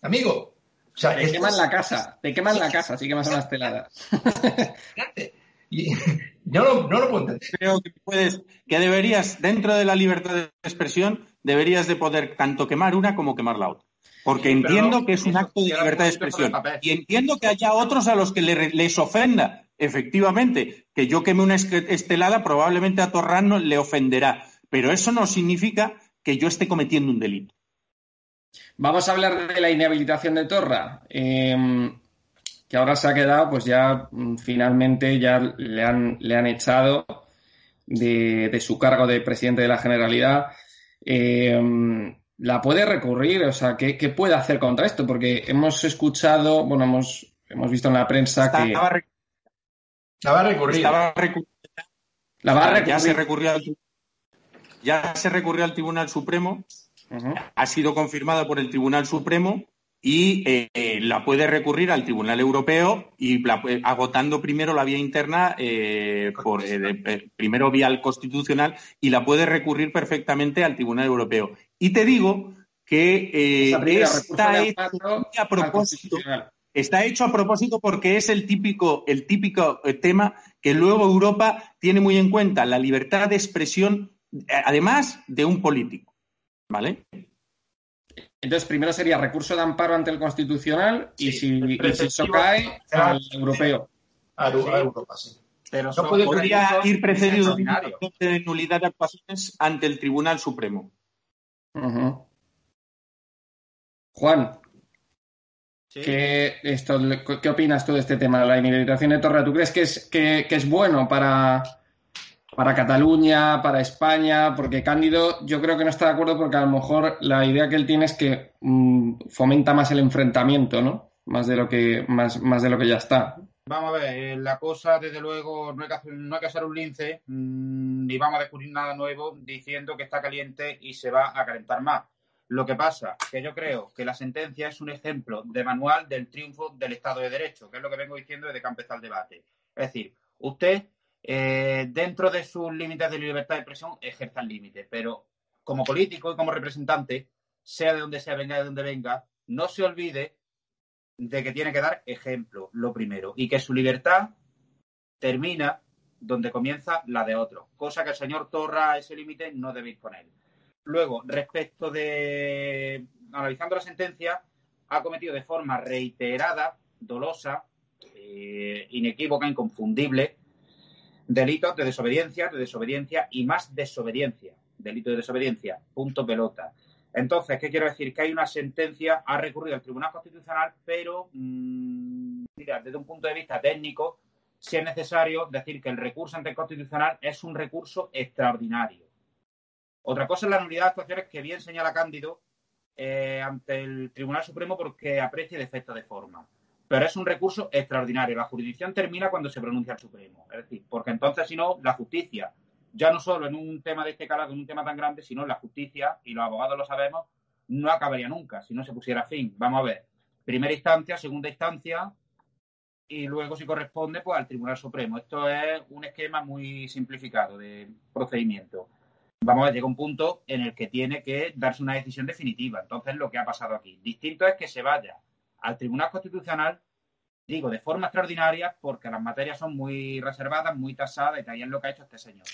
amigo. O sea, te queman la casa, te queman la casa si quemas una estelada. Y no lo puedo entender. Creo que puedes, que deberías, dentro de la libertad de expresión, deberías de poder tanto quemar una como quemar la otra. Porque entiendo que es un acto de libertad de expresión. Y entiendo que haya otros a los que les ofenda, efectivamente, que yo queme una estelada, probablemente a Torrano le ofenderá. Pero eso no significa que yo esté cometiendo un delito. Vamos a hablar de la inhabilitación de Torra. Eh, que ahora se ha quedado, pues ya mm, finalmente ya le han, le han echado de, su cargo de presidente de la Generalidad. Eh, ¿La puede recurrir? O sea, ¿qué, puede hacer contra esto? Porque hemos escuchado, bueno, hemos, hemos visto en la prensa que... La va a recurrir. La va a recurrir. Ya se recurrió al, ya se recurrió al Tribunal Supremo. Ha sido confirmada por el Tribunal Supremo y eh, la puede recurrir al Tribunal Europeo y agotando primero la vía interna, eh, por, eh, primero vía al Constitucional y la puede recurrir perfectamente al Tribunal Europeo. Y te digo que está hecho a propósito. Está hecho a propósito porque es el típico, el típico tema que luego Europa tiene muy en cuenta, la libertad de expresión, además de un político. ¿Vale? Entonces, primero sería recurso de amparo ante el Constitucional y, si, eso cae, al europeo. A, Europa, sí. Pero no podría ir precedido de nulidad de actuaciones ante el Tribunal Supremo. Juan, ¿qué, esto, ¿qué opinas tú de este tema, de la inhabilitación de Torre? ¿Tú crees que es, que es bueno para, para Cataluña, para España, porque Cándido yo creo que no está de acuerdo porque a lo mejor la idea que él tiene es que mm, fomenta más el enfrentamiento, ¿no? Más de lo que, más, más de lo que ya está. Vamos a ver, eh, la cosa, desde luego, no hay que hacer, no hay que hacer un lince mm, ni vamos a descubrir nada nuevo diciendo que está caliente y se va a calentar más. Lo que pasa que yo creo que la sentencia es un ejemplo de manual del triunfo del Estado de Derecho, que es lo que vengo diciendo desde que empezó el debate. Es decir, usted eh, dentro de sus límites de libertad de expresión, ejerza el límite. Pero como político y como representante, sea de donde sea, venga de donde venga, no se olvide de que tiene que dar ejemplo, lo primero, y que su libertad termina donde comienza la de otro, cosa que el señor Torra ese límite no debe poner. Luego, respecto de analizando la sentencia, ha cometido de forma reiterada, dolosa, eh, inequívoca, inconfundible, Delitos de desobediencia, de desobediencia y más desobediencia. Delito de desobediencia. Punto pelota. Entonces, ¿qué quiero decir? Que hay una sentencia, ha recurrido al Tribunal Constitucional, pero, mm, mira, desde un punto de vista técnico, si es necesario decir que el recurso ante el Constitucional es un recurso extraordinario. Otra cosa es la nulidad de actuaciones que bien señala Cándido eh, ante el Tribunal Supremo porque aprecia el efecto de forma. Pero es un recurso extraordinario. La jurisdicción termina cuando se pronuncia el Supremo. Es decir, porque entonces, si no, la justicia, ya no solo en un tema de este calado, en un tema tan grande, sino la justicia, y los abogados lo sabemos, no acabaría nunca si no se pusiera fin. Vamos a ver, primera instancia, segunda instancia, y luego, si corresponde, pues al Tribunal Supremo. Esto es un esquema muy simplificado de procedimiento. Vamos a ver, llega un punto en el que tiene que darse una decisión definitiva. Entonces, lo que ha pasado aquí. Distinto es que se vaya al Tribunal Constitucional, digo, de forma extraordinaria, porque las materias son muy reservadas, muy tasadas, y ahí es lo que ha hecho este señor.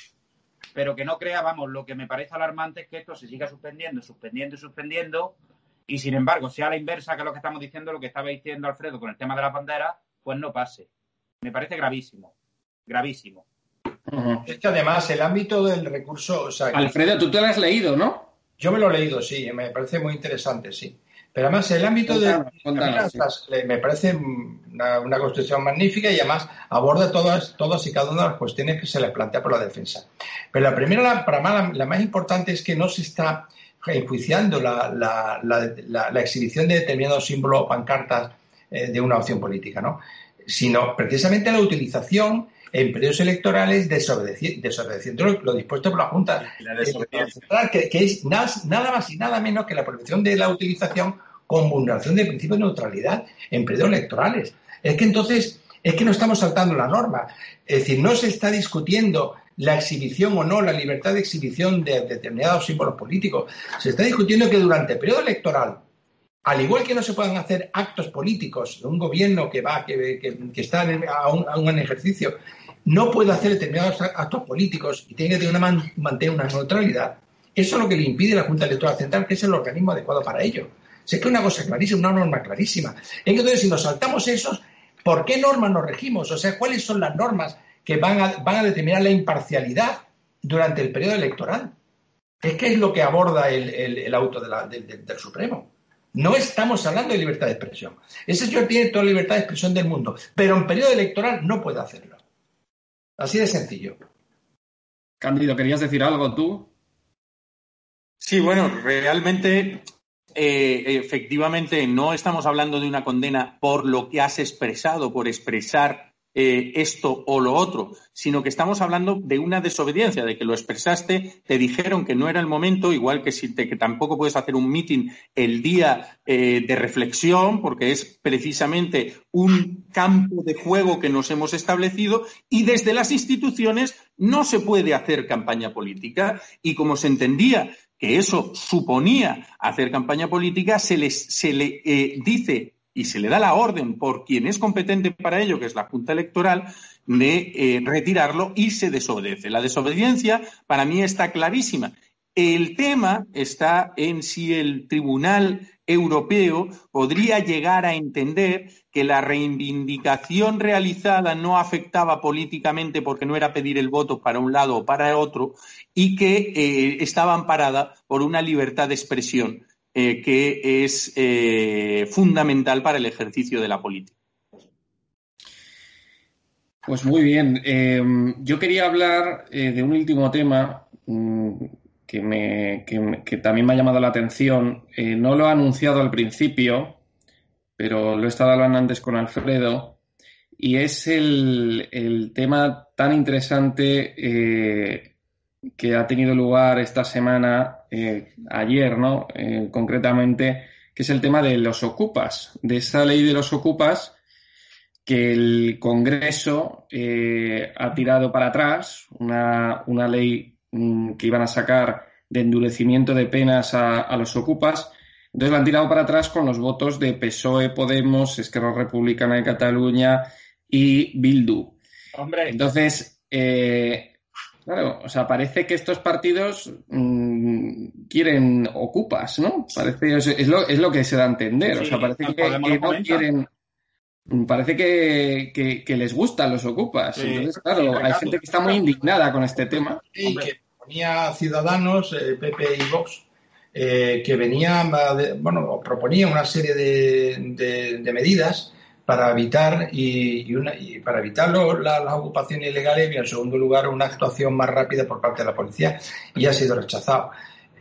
Pero que no crea, vamos, lo que me parece alarmante es que esto se siga suspendiendo, suspendiendo y suspendiendo, y sin embargo, sea la inversa que lo que estamos diciendo, lo que estaba diciendo Alfredo con el tema de las banderas, pues no pase. Me parece gravísimo, gravísimo. Es que además el ámbito del recurso... Alfredo, tú te lo has leído, ¿no? Yo me lo he leído, sí, me parece muy interesante, sí. Pero además el ámbito de me parece una, construcción magnífica y además aborda todas, todas y cada una de las cuestiones que se le plantea por la defensa. Pero la primera, para más, la, más importante es que no se está enjuiciando la, la exhibición de determinados símbolos o pancartas eh, de una opción política, ¿no? Sino precisamente la utilización en periodos electorales desobedeciendo lo, dispuesto por la Junta Central, que, es nada, más y nada menos que la prohibición de la utilización con vulneración del principio de neutralidad en periodos electorales. Es que entonces, es que no estamos saltando la norma. Es decir, no se está discutiendo la exhibición o no, la libertad de exhibición de determinados símbolos políticos. Se está discutiendo que durante el periodo electoral, al igual que no se pueden hacer actos políticos de un gobierno que va, que, está a un, ejercicio no puede hacer determinados actos políticos y tiene que mantener una neutralidad, eso es lo que le impide la Junta Electoral Central, que es el organismo adecuado para ello. Que es una cosa clarísima, una norma clarísima. Entonces, si nos saltamos esos, ¿por qué normas nos regimos? O sea, ¿cuáles son las normas que van a, determinar la imparcialidad durante el periodo electoral? Es que es lo que aborda el, auto del Supremo. No estamos hablando de libertad de expresión. Ese señor tiene toda la libertad de expresión del mundo, pero en periodo electoral no puede hacerlo. Así de sencillo. Cándido, ¿querías decir algo tú? Sí, bueno, realmente, eh, efectivamente, no estamos hablando de una condena por lo que has expresado, por expresar eh, esto o lo otro, sino que estamos hablando de una desobediencia, de que lo expresaste, te dijeron que no era el momento, igual que, si te, que tampoco puedes hacer un meeting el día eh, de reflexión, porque es precisamente un campo de juego que nos hemos establecido, y desde las instituciones no se puede hacer campaña política, y como se entendía que eso suponía hacer campaña política, se, les, se le eh, dice y se le da la orden por quien es competente para ello, que es la Junta Electoral, de eh, retirarlo y se desobedece. La desobediencia para mí está clarísima. El tema está en si el Tribunal Europeo podría llegar a entender que la reivindicación realizada no afectaba políticamente porque no era pedir el voto para un lado o para otro y que eh, estaba amparada por una libertad de expresión. Eh, que es eh, fundamental para el ejercicio de la política. Pues muy bien. Eh, yo quería hablar de un último tema mm, que, también me ha llamado la atención. no lo he anunciado al principio, pero lo he estado hablando antes con Alfredo. Y es el tema tan interesante que ha tenido lugar esta semana, eh, ayer, ¿no? Eh, concretamente, que es el tema de los ocupas, de esa ley de los ocupas que el Congreso eh, ha tirado para atrás, una, una ley mm, que iban a sacar de endurecimiento de penas a, a, los ocupas. Entonces la han tirado para atrás con los votos de PSOE, Podemos, Esquerra Republicana de Cataluña y Bildu. Hombre. Entonces, eh, Claro, o sea, parece que estos partidos mm, quieren ocupas, ¿no? Parece, es, lo, es lo que se da a entender. o sea, parece que, no quieren. Parece que, que, les gustan los ocupas. Entonces, claro, hay gente que está muy indignada con este tema. Y que ponía Ciudadanos, PP eh, y Vox, eh, que venían, bueno, proponían una serie de, de medidas para evitar y, una, y para evitar las ocupaciones ilegales y en segundo lugar una actuación más rápida por parte de la policía y ha sido rechazado.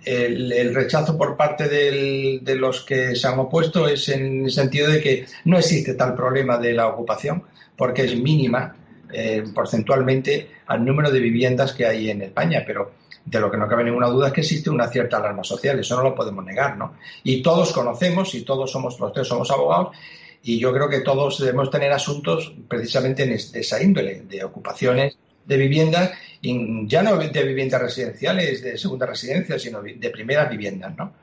el, rechazo por parte de los que se han opuesto es en el sentido de que no existe tal problema de la ocupación porque es mínima eh, porcentualmente al número de viviendas que hay en España, pero de lo que no cabe ninguna duda es que existe una cierta alarma social, eso no lo podemos negar, ¿no? Y todos conocemos y todos somos, los tres somos abogados, y yo creo que todos debemos tener asuntos precisamente en esa índole, de ocupaciones de viviendas, ya no de viviendas residenciales, de segunda residencia, sino de primeras viviendas, ¿no?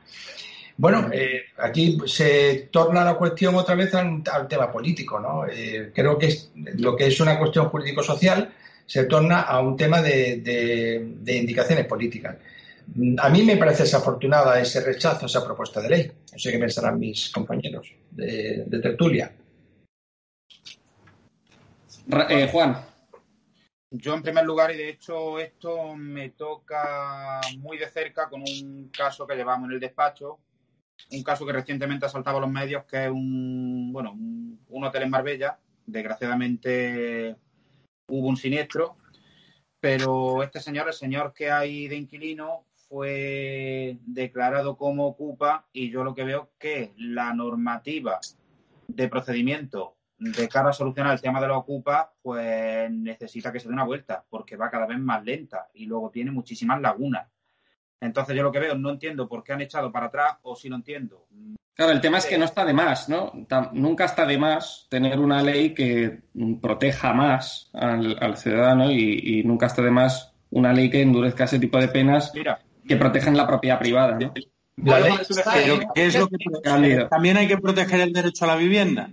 Bueno, eh, aquí se torna la cuestión otra vez al, tema político, ¿no? Eh, creo que lo que es una cuestión jurídico-social se torna a un tema de, indicaciones políticas. A mí me parece desafortunada ese rechazo a esa propuesta de ley. No sé qué pensarán mis compañeros de, tertulia. Eh, Juan. Yo, en primer lugar, y de hecho esto me toca muy de cerca con un caso que llevamos en el despacho, un caso que recientemente ha saltado a los medios, que es un, bueno, un, hotel en Marbella. Desgraciadamente hubo un siniestro, pero este señor, el señor que hay de inquilino, fue declarado como ocupa y yo lo que veo que la normativa de procedimiento de cara a solucionar el tema de la ocupa, pues necesita que se dé una vuelta, porque va cada vez más lenta y luego tiene muchísimas lagunas. Entonces yo lo que veo, no entiendo por qué han echado para atrás o si lo entiendo. Claro, el tema es que no está de más, ¿no? Nunca está de más tener una ley que proteja más al, ciudadano y, nunca está de más una ley que endurezca ese tipo de penas que protejan la propiedad privada, ¿no? También hay que proteger el derecho a la vivienda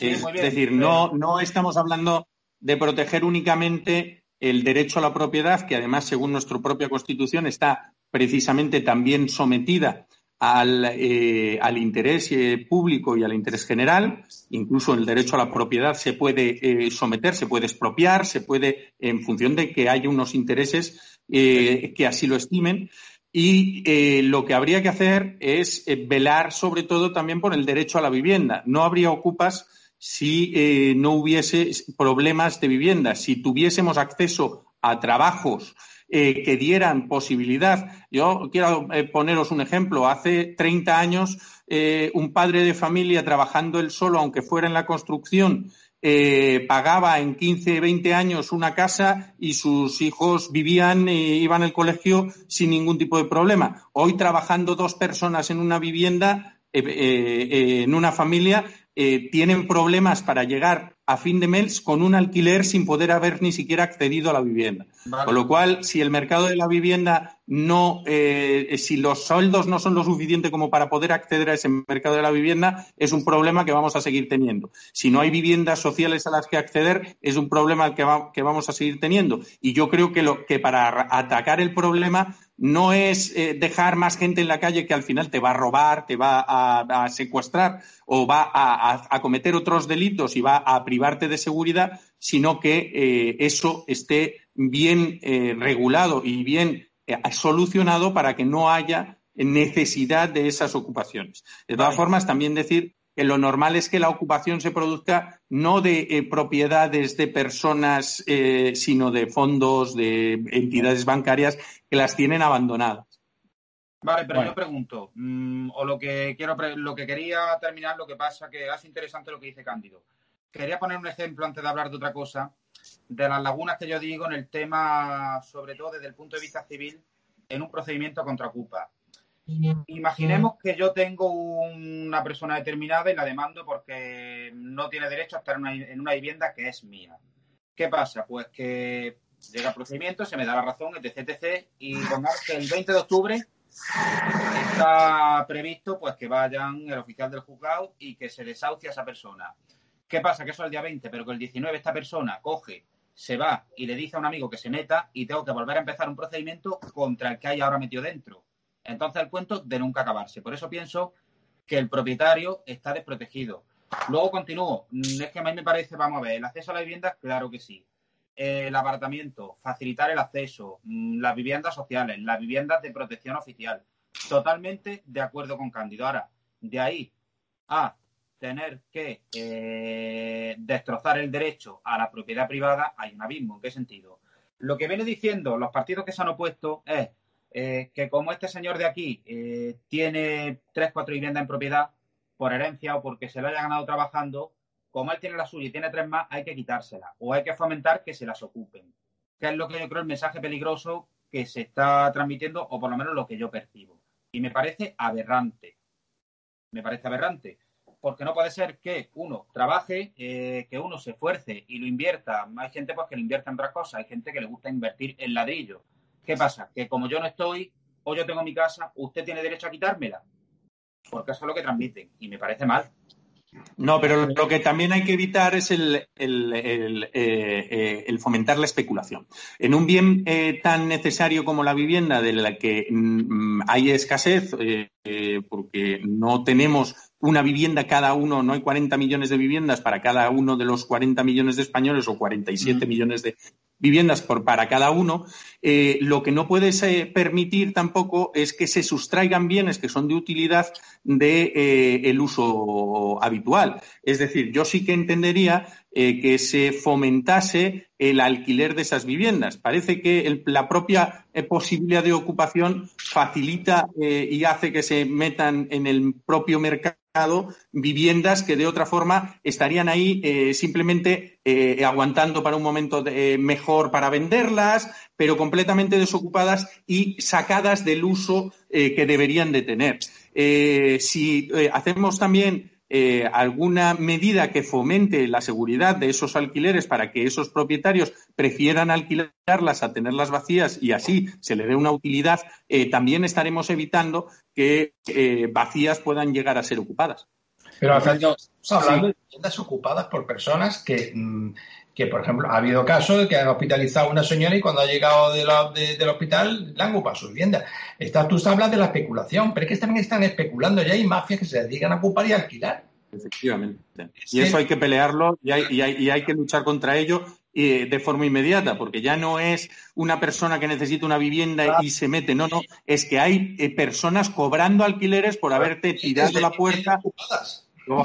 es, decir, no, no estamos hablando de proteger únicamente el derecho a la propiedad, que además, según nuestra propia Constitución, está precisamente también sometida al, eh, interés eh, público y al interés general. Incluso el derecho a la propiedad se puede eh, someter, se puede expropiar, se puede, en función de que haya unos intereses que así lo estimen. Y lo que habría que hacer es velar sobre todo también por el derecho a la vivienda. No habría ocupas si eh, no hubiese problemas de vivienda, si tuviésemos acceso a trabajos eh, que dieran posibilidad. Yo quiero eh, poneros un ejemplo. Hace 30 años, un padre de familia trabajando él solo, aunque fuera en la construcción, pagaba en 15, 20 años una casa y sus hijos vivían e iban al colegio sin ningún tipo de problema. Hoy trabajando dos personas en una vivienda, en una familia, eh, tienen problemas para llegar a fin de mes con un alquiler sin poder haber ni siquiera accedido a la vivienda. Con lo cual, si el mercado de la vivienda no, eh, si los sueldos no son lo suficiente como para poder acceder a ese mercado de la vivienda, es un problema que vamos a seguir teniendo. Si no hay viviendas sociales a las que acceder, es un problema que, que vamos a seguir teniendo. Y yo creo que, lo, que para atacar el problema no es eh, dejar más gente en la calle que al final te va a robar, te va a, secuestrar o va a, cometer otros delitos y va a privarte de seguridad, sino que eh, eso esté bien eh, regulado y bien solucionado para que no haya necesidad de esas ocupaciones. De todas formas, también decir que lo normal es que la ocupación se produzca no de eh, propiedades de personas, eh, sino de fondos, de entidades bancarias que las tienen abandonadas. Vale, pero yo pregunto, mm, o lo que quiero, lo que quería terminar, lo que pasa que es interesante lo que dice Cándido. Quería poner un ejemplo antes de hablar de otra cosa, de las lagunas que yo digo en el tema, sobre todo desde el punto de vista civil, en un procedimiento contra Ocupa. Imaginemos que yo tengo una persona determinada y la demando porque no tiene derecho a estar en una, vivienda que es mía. ¿Qué pasa? Pues que llega el procedimiento, se me da la razón, etc, etc, y pongamos que el 20 de octubre está previsto pues que vayan el oficial del juzgado y que se desahucie a esa persona. ¿Qué pasa? Que eso es el día 20, pero que el 19 esta persona coge, se va y le dice a un amigo que se meta y tengo que volver a empezar un procedimiento contra el que hay ahora metido dentro. Entonces el cuento de nunca acabarse. Por eso pienso que el propietario está desprotegido. Luego continúo. Mm, es que a mí me parece, vamos a ver, el acceso a la vivienda, claro que sí. El abaratamiento, facilitar el acceso, mm, las viviendas sociales, las viviendas de protección oficial. Totalmente de acuerdo con Cándido. Ahora, de ahí a tener que eh, destrozar el derecho a la propiedad privada, hay un abismo. ¿En qué sentido? Lo que viene diciendo los partidos que se han opuesto es Eh, que como este señor de aquí eh, tiene tres, cuatro viviendas en propiedad por herencia o porque se lo haya ganado trabajando, como él tiene la suya y tiene tres más, hay que quitársela o hay que fomentar que se las ocupen. Que es lo que yo creo el mensaje peligroso que se está transmitiendo, o por lo menos lo que yo percibo. Y me parece aberrante. Me parece aberrante. Porque no puede ser que uno trabaje, eh, que uno se esfuerce y lo invierta. Hay gente pues, que lo invierte en otras cosas, hay gente que le gusta invertir en ladrillo ¿Qué pasa? Que como yo no estoy, o yo tengo mi casa, usted tiene derecho a quitármela. Porque eso es lo que transmiten y me parece mal. No, pero lo que también hay que evitar es el, eh, eh, fomentar la especulación. En un bien eh, tan necesario como la vivienda, de la que mm, hay escasez, porque no tenemos una vivienda cada uno, no hay 40 millones de viviendas para cada uno de los 40 millones de españoles o 47 millones de viviendas por, para cada uno, eh, lo que no puede permitir tampoco es que se sustraigan bienes que son de utilidad de eh, uso habitual. Es decir, yo sí que entendería eh, que se fomentase el alquiler de esas viviendas. Parece que la propia posibilidad de ocupación facilita y hace que se metan en el propio mercado viviendas que de otra forma estarían ahí eh, simplemente eh, aguantando para un momento de, mejor para venderlas, pero completamente desocupadas y sacadas del uso eh, que deberían de tener. si hacemos también alguna medida que fomente la seguridad de esos alquileres para que esos propietarios prefieran alquilarlas a tenerlas vacías y así se le dé una utilidad, también estaremos evitando que vacías puedan llegar a ser ocupadas. Pero estamos hablando de viviendas ocupadas por personas mm, que, por ejemplo, ha habido casos de que han hospitalizado a una señora y cuando ha llegado del hospital le han ocupado su vivienda. Está, tú hablas de la especulación, pero es que también están especulando, ya hay mafias que se dedican a ocupar y a alquilar. Efectivamente. Y eso hay que pelearlo y hay, y hay, que luchar contra ello de forma inmediata, porque ya no es una persona que necesita una vivienda y se mete, no, no, es que hay eh, personas cobrando alquileres por haberte tirado la puerta ¿tú,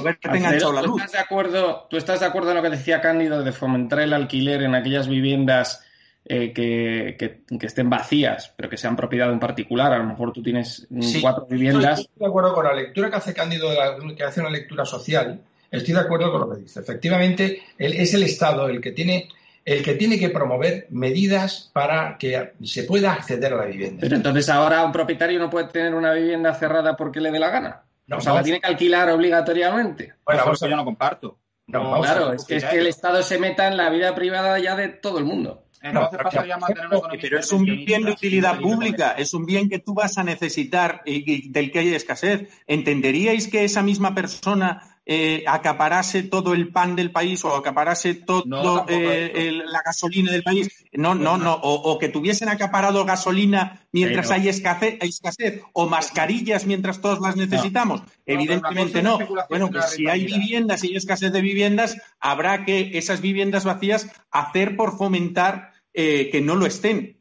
estás de acuerdo, ¿Tú estás de acuerdo en lo que decía Cándido de fomentar el alquiler en aquellas viviendas eh, que, estén vacías, pero que sean propiedad de un particular? A lo mejor tú tienes mm, cuatro viviendas. Estoy de acuerdo con la lectura que hace Cándido, que hace una lectura social. Estoy de acuerdo con lo que dice. Efectivamente, es el Estado el que tiene el que tiene que promover medidas para que se pueda acceder a la vivienda. Pero entonces ahora un propietario no puede tener una vivienda cerrada porque le dé la gana o sea, la tiene que alquilar obligatoriamente. Bueno, eso yo no comparto. No, claro, es que, es que el Estado se meta en la vida privada ya de todo el mundo. pero es un bien de utilidad pública, es un bien que tú vas a necesitar y del que hay escasez. ¿Entenderíais que esa misma persona eh, acaparase todo el pan del país o acaparase todo eh, la gasolina del país. No, no, no. O, que tuviesen acaparado gasolina mientras hay escasez, escasez, o mascarillas mientras todos las necesitamos. Evidentemente no. Bueno, pues si hay viviendas y hay escasez de viviendas, habrá que esas viviendas vacías hacer por fomentar eh, que no lo estén.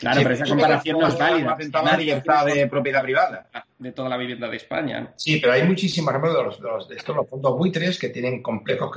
Claro, pero esa comparación no es válida. La libertad de propiedad privada. De toda la vivienda de España. Sí, pero hay muchísimos ejemplos de, los, de, estos, los fondos buitres que tienen complejos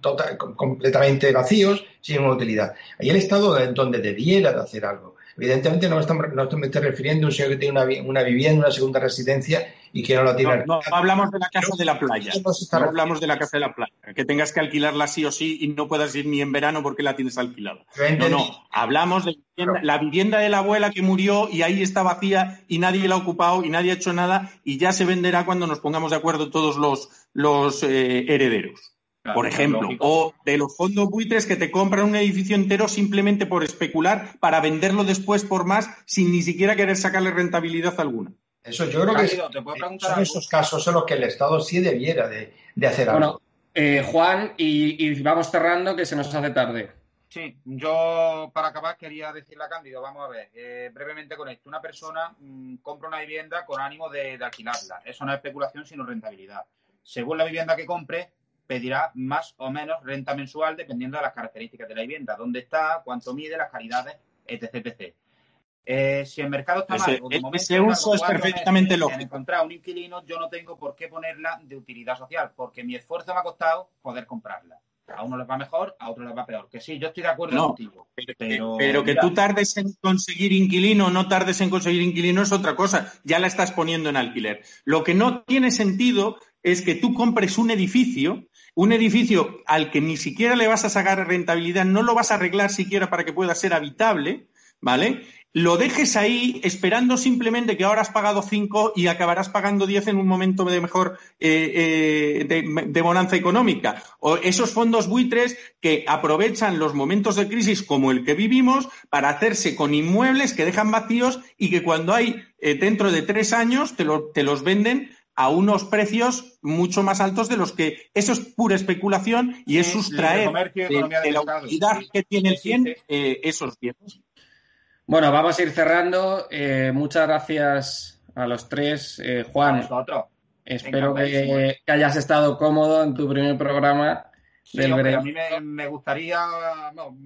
tota, completamente vacíos sin utilidad. Ahí el Estado donde debiera de hacer algo. Evidentemente no, estamos, no me estoy refiriendo a un señor que tiene una, una vivienda, una segunda residencia y que no la tiene. No, hablamos de la casa de la playa. No hablamos de la casa de la playa. Que tengas que alquilarla sí o sí y no puedas ir ni en verano porque la tienes alquilada. No, no. Hablamos de la vivienda de la abuela que murió y ahí está vacía y nadie la ha ocupado y nadie ha hecho nada y ya se venderá cuando nos pongamos de acuerdo todos los, los eh, herederos. por ejemplo, o de los fondos buitres que te compran un edificio entero simplemente por especular para venderlo después por más sin ni siquiera querer sacarle rentabilidad alguna. Eso yo creo que son esos casos en los que el Estado sí debiera de, hacer algo. Bueno, eh, Juan, y, vamos cerrando que se nos hace tarde. Sí, yo para acabar quería decirle a Cándido, vamos a ver, eh, brevemente con esto. Una persona mm, compra una vivienda con ánimo de, alquilarla. Eso no es especulación, sino rentabilidad. Según la vivienda que compre, pedirá más o menos renta mensual dependiendo de las características de la vivienda, dónde está, cuánto mide, las calidades, etc. etc. Eh, si el mercado está mal, ese uso es perfectamente lógico. encontrar un inquilino, yo no tengo por qué ponerla de utilidad social, porque mi esfuerzo me ha costado poder comprarla. A uno les va mejor, a otros les va peor. Que sí, yo estoy de acuerdo contigo. Pero, pero, que tú tardes en conseguir inquilino o no tardes en conseguir inquilino es otra cosa. Ya la estás poniendo en alquiler. Lo que no tiene sentido es que tú compres un edificio, un edificio al que ni siquiera le vas a sacar rentabilidad, no lo vas a arreglar siquiera para que pueda ser habitable, ¿vale? Lo dejes ahí esperando simplemente que ahora has pagado 5 y acabarás pagando 10 en un momento de mejor eh, eh, de, bonanza económica. O esos fondos buitres que aprovechan los momentos de crisis como el que vivimos para hacerse con inmuebles que dejan vacíos y que cuando hay eh, dentro de tres años te, te los venden a unos precios mucho más altos de los que eso es pura especulación y es sustraer de, la utilidad que tiene el 100 esos bienes. Bueno, vamos a ir cerrando. Eh, muchas gracias a los tres. Eh, Juan, espero que, hayas estado cómodo en tu primer programa. del hombre, a mí me, gustaría,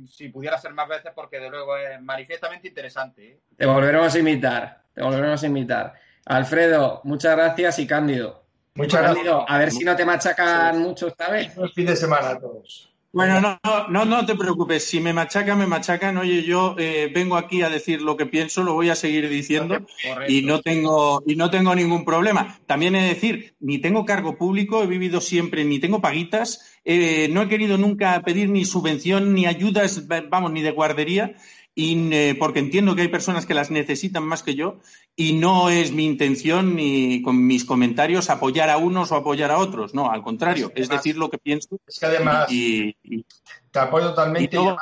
si pudiera ser más veces, porque de luego es manifiestamente interesante. ¿eh? Te volveremos a invitar, te volveremos a invitar. Alfredo, muchas gracias y Cándido. Muchas gracias. A ver si no te machacan mucho esta vez. Buen fin de semana a todos. Bueno, no, no, no te preocupes. Si me machacan, me machacan. Oye, yo eh, vengo aquí a decir lo que pienso, lo voy a seguir diciendo y no tengo y no tengo ningún problema. También he de decir, ni tengo cargo público, he vivido siempre, ni tengo paguitas, eh, no he querido nunca pedir ni subvención ni ayudas, vamos, ni de guardería y, eh, porque entiendo que hay personas que las necesitan más que yo y no es mi intención ni con mis comentarios apoyar a unos o apoyar a otros, no, al contrario, es, decir lo que pienso. Es que además y, te apoyo totalmente. Y no,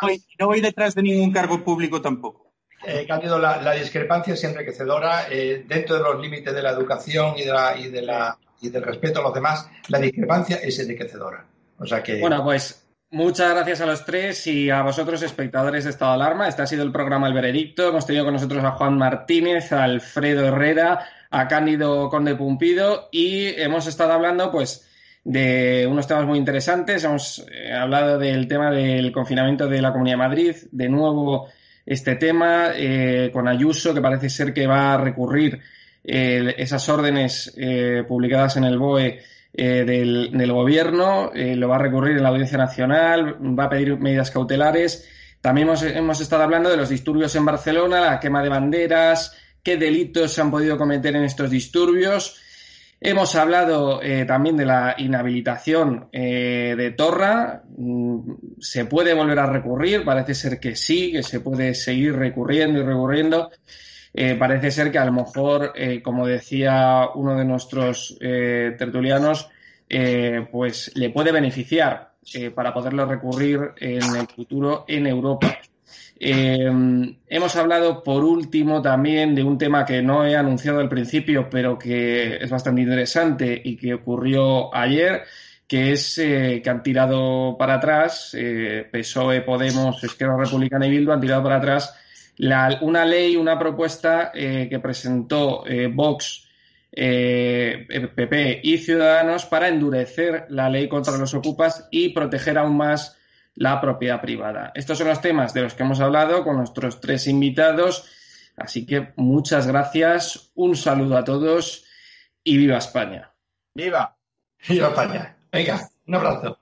voy, detrás de ningún cargo público tampoco. Eh, Cándido, la, discrepancia es enriquecedora eh, dentro de los límites de la educación y, de la, y, de la, y del respeto a los demás. La discrepancia es enriquecedora. O sea que... Bueno, pues Muchas gracias a los tres y a vosotros, espectadores de Estado de Alarma. Este ha sido el programa El Veredicto. Hemos tenido con nosotros a Juan Martínez, a Alfredo Herrera, a Cándido Conde Pumpido y hemos estado hablando, pues, de unos temas muy interesantes. Hemos eh, hablado del tema del confinamiento de la Comunidad de Madrid. De nuevo, este tema eh, con Ayuso, que parece ser que va a recurrir eh, esas órdenes publicadas en el BOE eh, del, gobierno, eh, lo va a recurrir en la Audiencia Nacional, va a pedir medidas cautelares. También hemos, estado hablando de los disturbios en Barcelona, la quema de banderas, qué delitos se han podido cometer en estos disturbios. Hemos hablado eh, también de la inhabilitación de Torra. Mm, ¿Se puede volver a recurrir? Parece ser que sí, que se puede seguir recurriendo y recurriendo. Eh, parece ser que a lo mejor, eh, como decía uno de nuestros eh, tertulianos, pues le puede beneficiar para poderlo recurrir en el futuro en Europa. hemos hablado por último también de un tema que no he anunciado al principio, pero que es bastante interesante y que ocurrió ayer, que es que han tirado para atrás, PSOE, Podemos, Esquerra Republicana y Bildu han tirado para atrás una ley, una propuesta eh, que presentó eh, Vox, PP eh, y Ciudadanos para endurecer la ley contra los ocupas y proteger aún más la propiedad privada. Estos son los temas de los que hemos hablado con nuestros tres invitados. Así que muchas gracias, un saludo a todos y viva España. ¡Viva! ¡Viva España! Venga, un abrazo.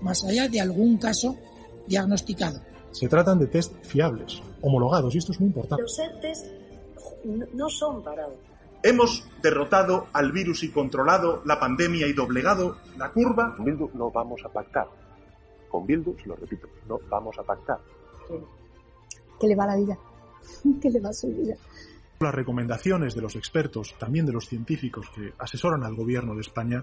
Más allá de algún caso diagnosticado. Se tratan de test fiables, homologados, y esto es muy importante. Los test no son parados. Hemos derrotado al virus y controlado la pandemia y doblegado la curva. Con Bildu no vamos a pactar. Con Bildu, lo repito, no vamos a pactar. ¿Qué le va la vida? ¿Qué le va su vida? Las recomendaciones de los expertos, también de los científicos que asesoran al gobierno de España.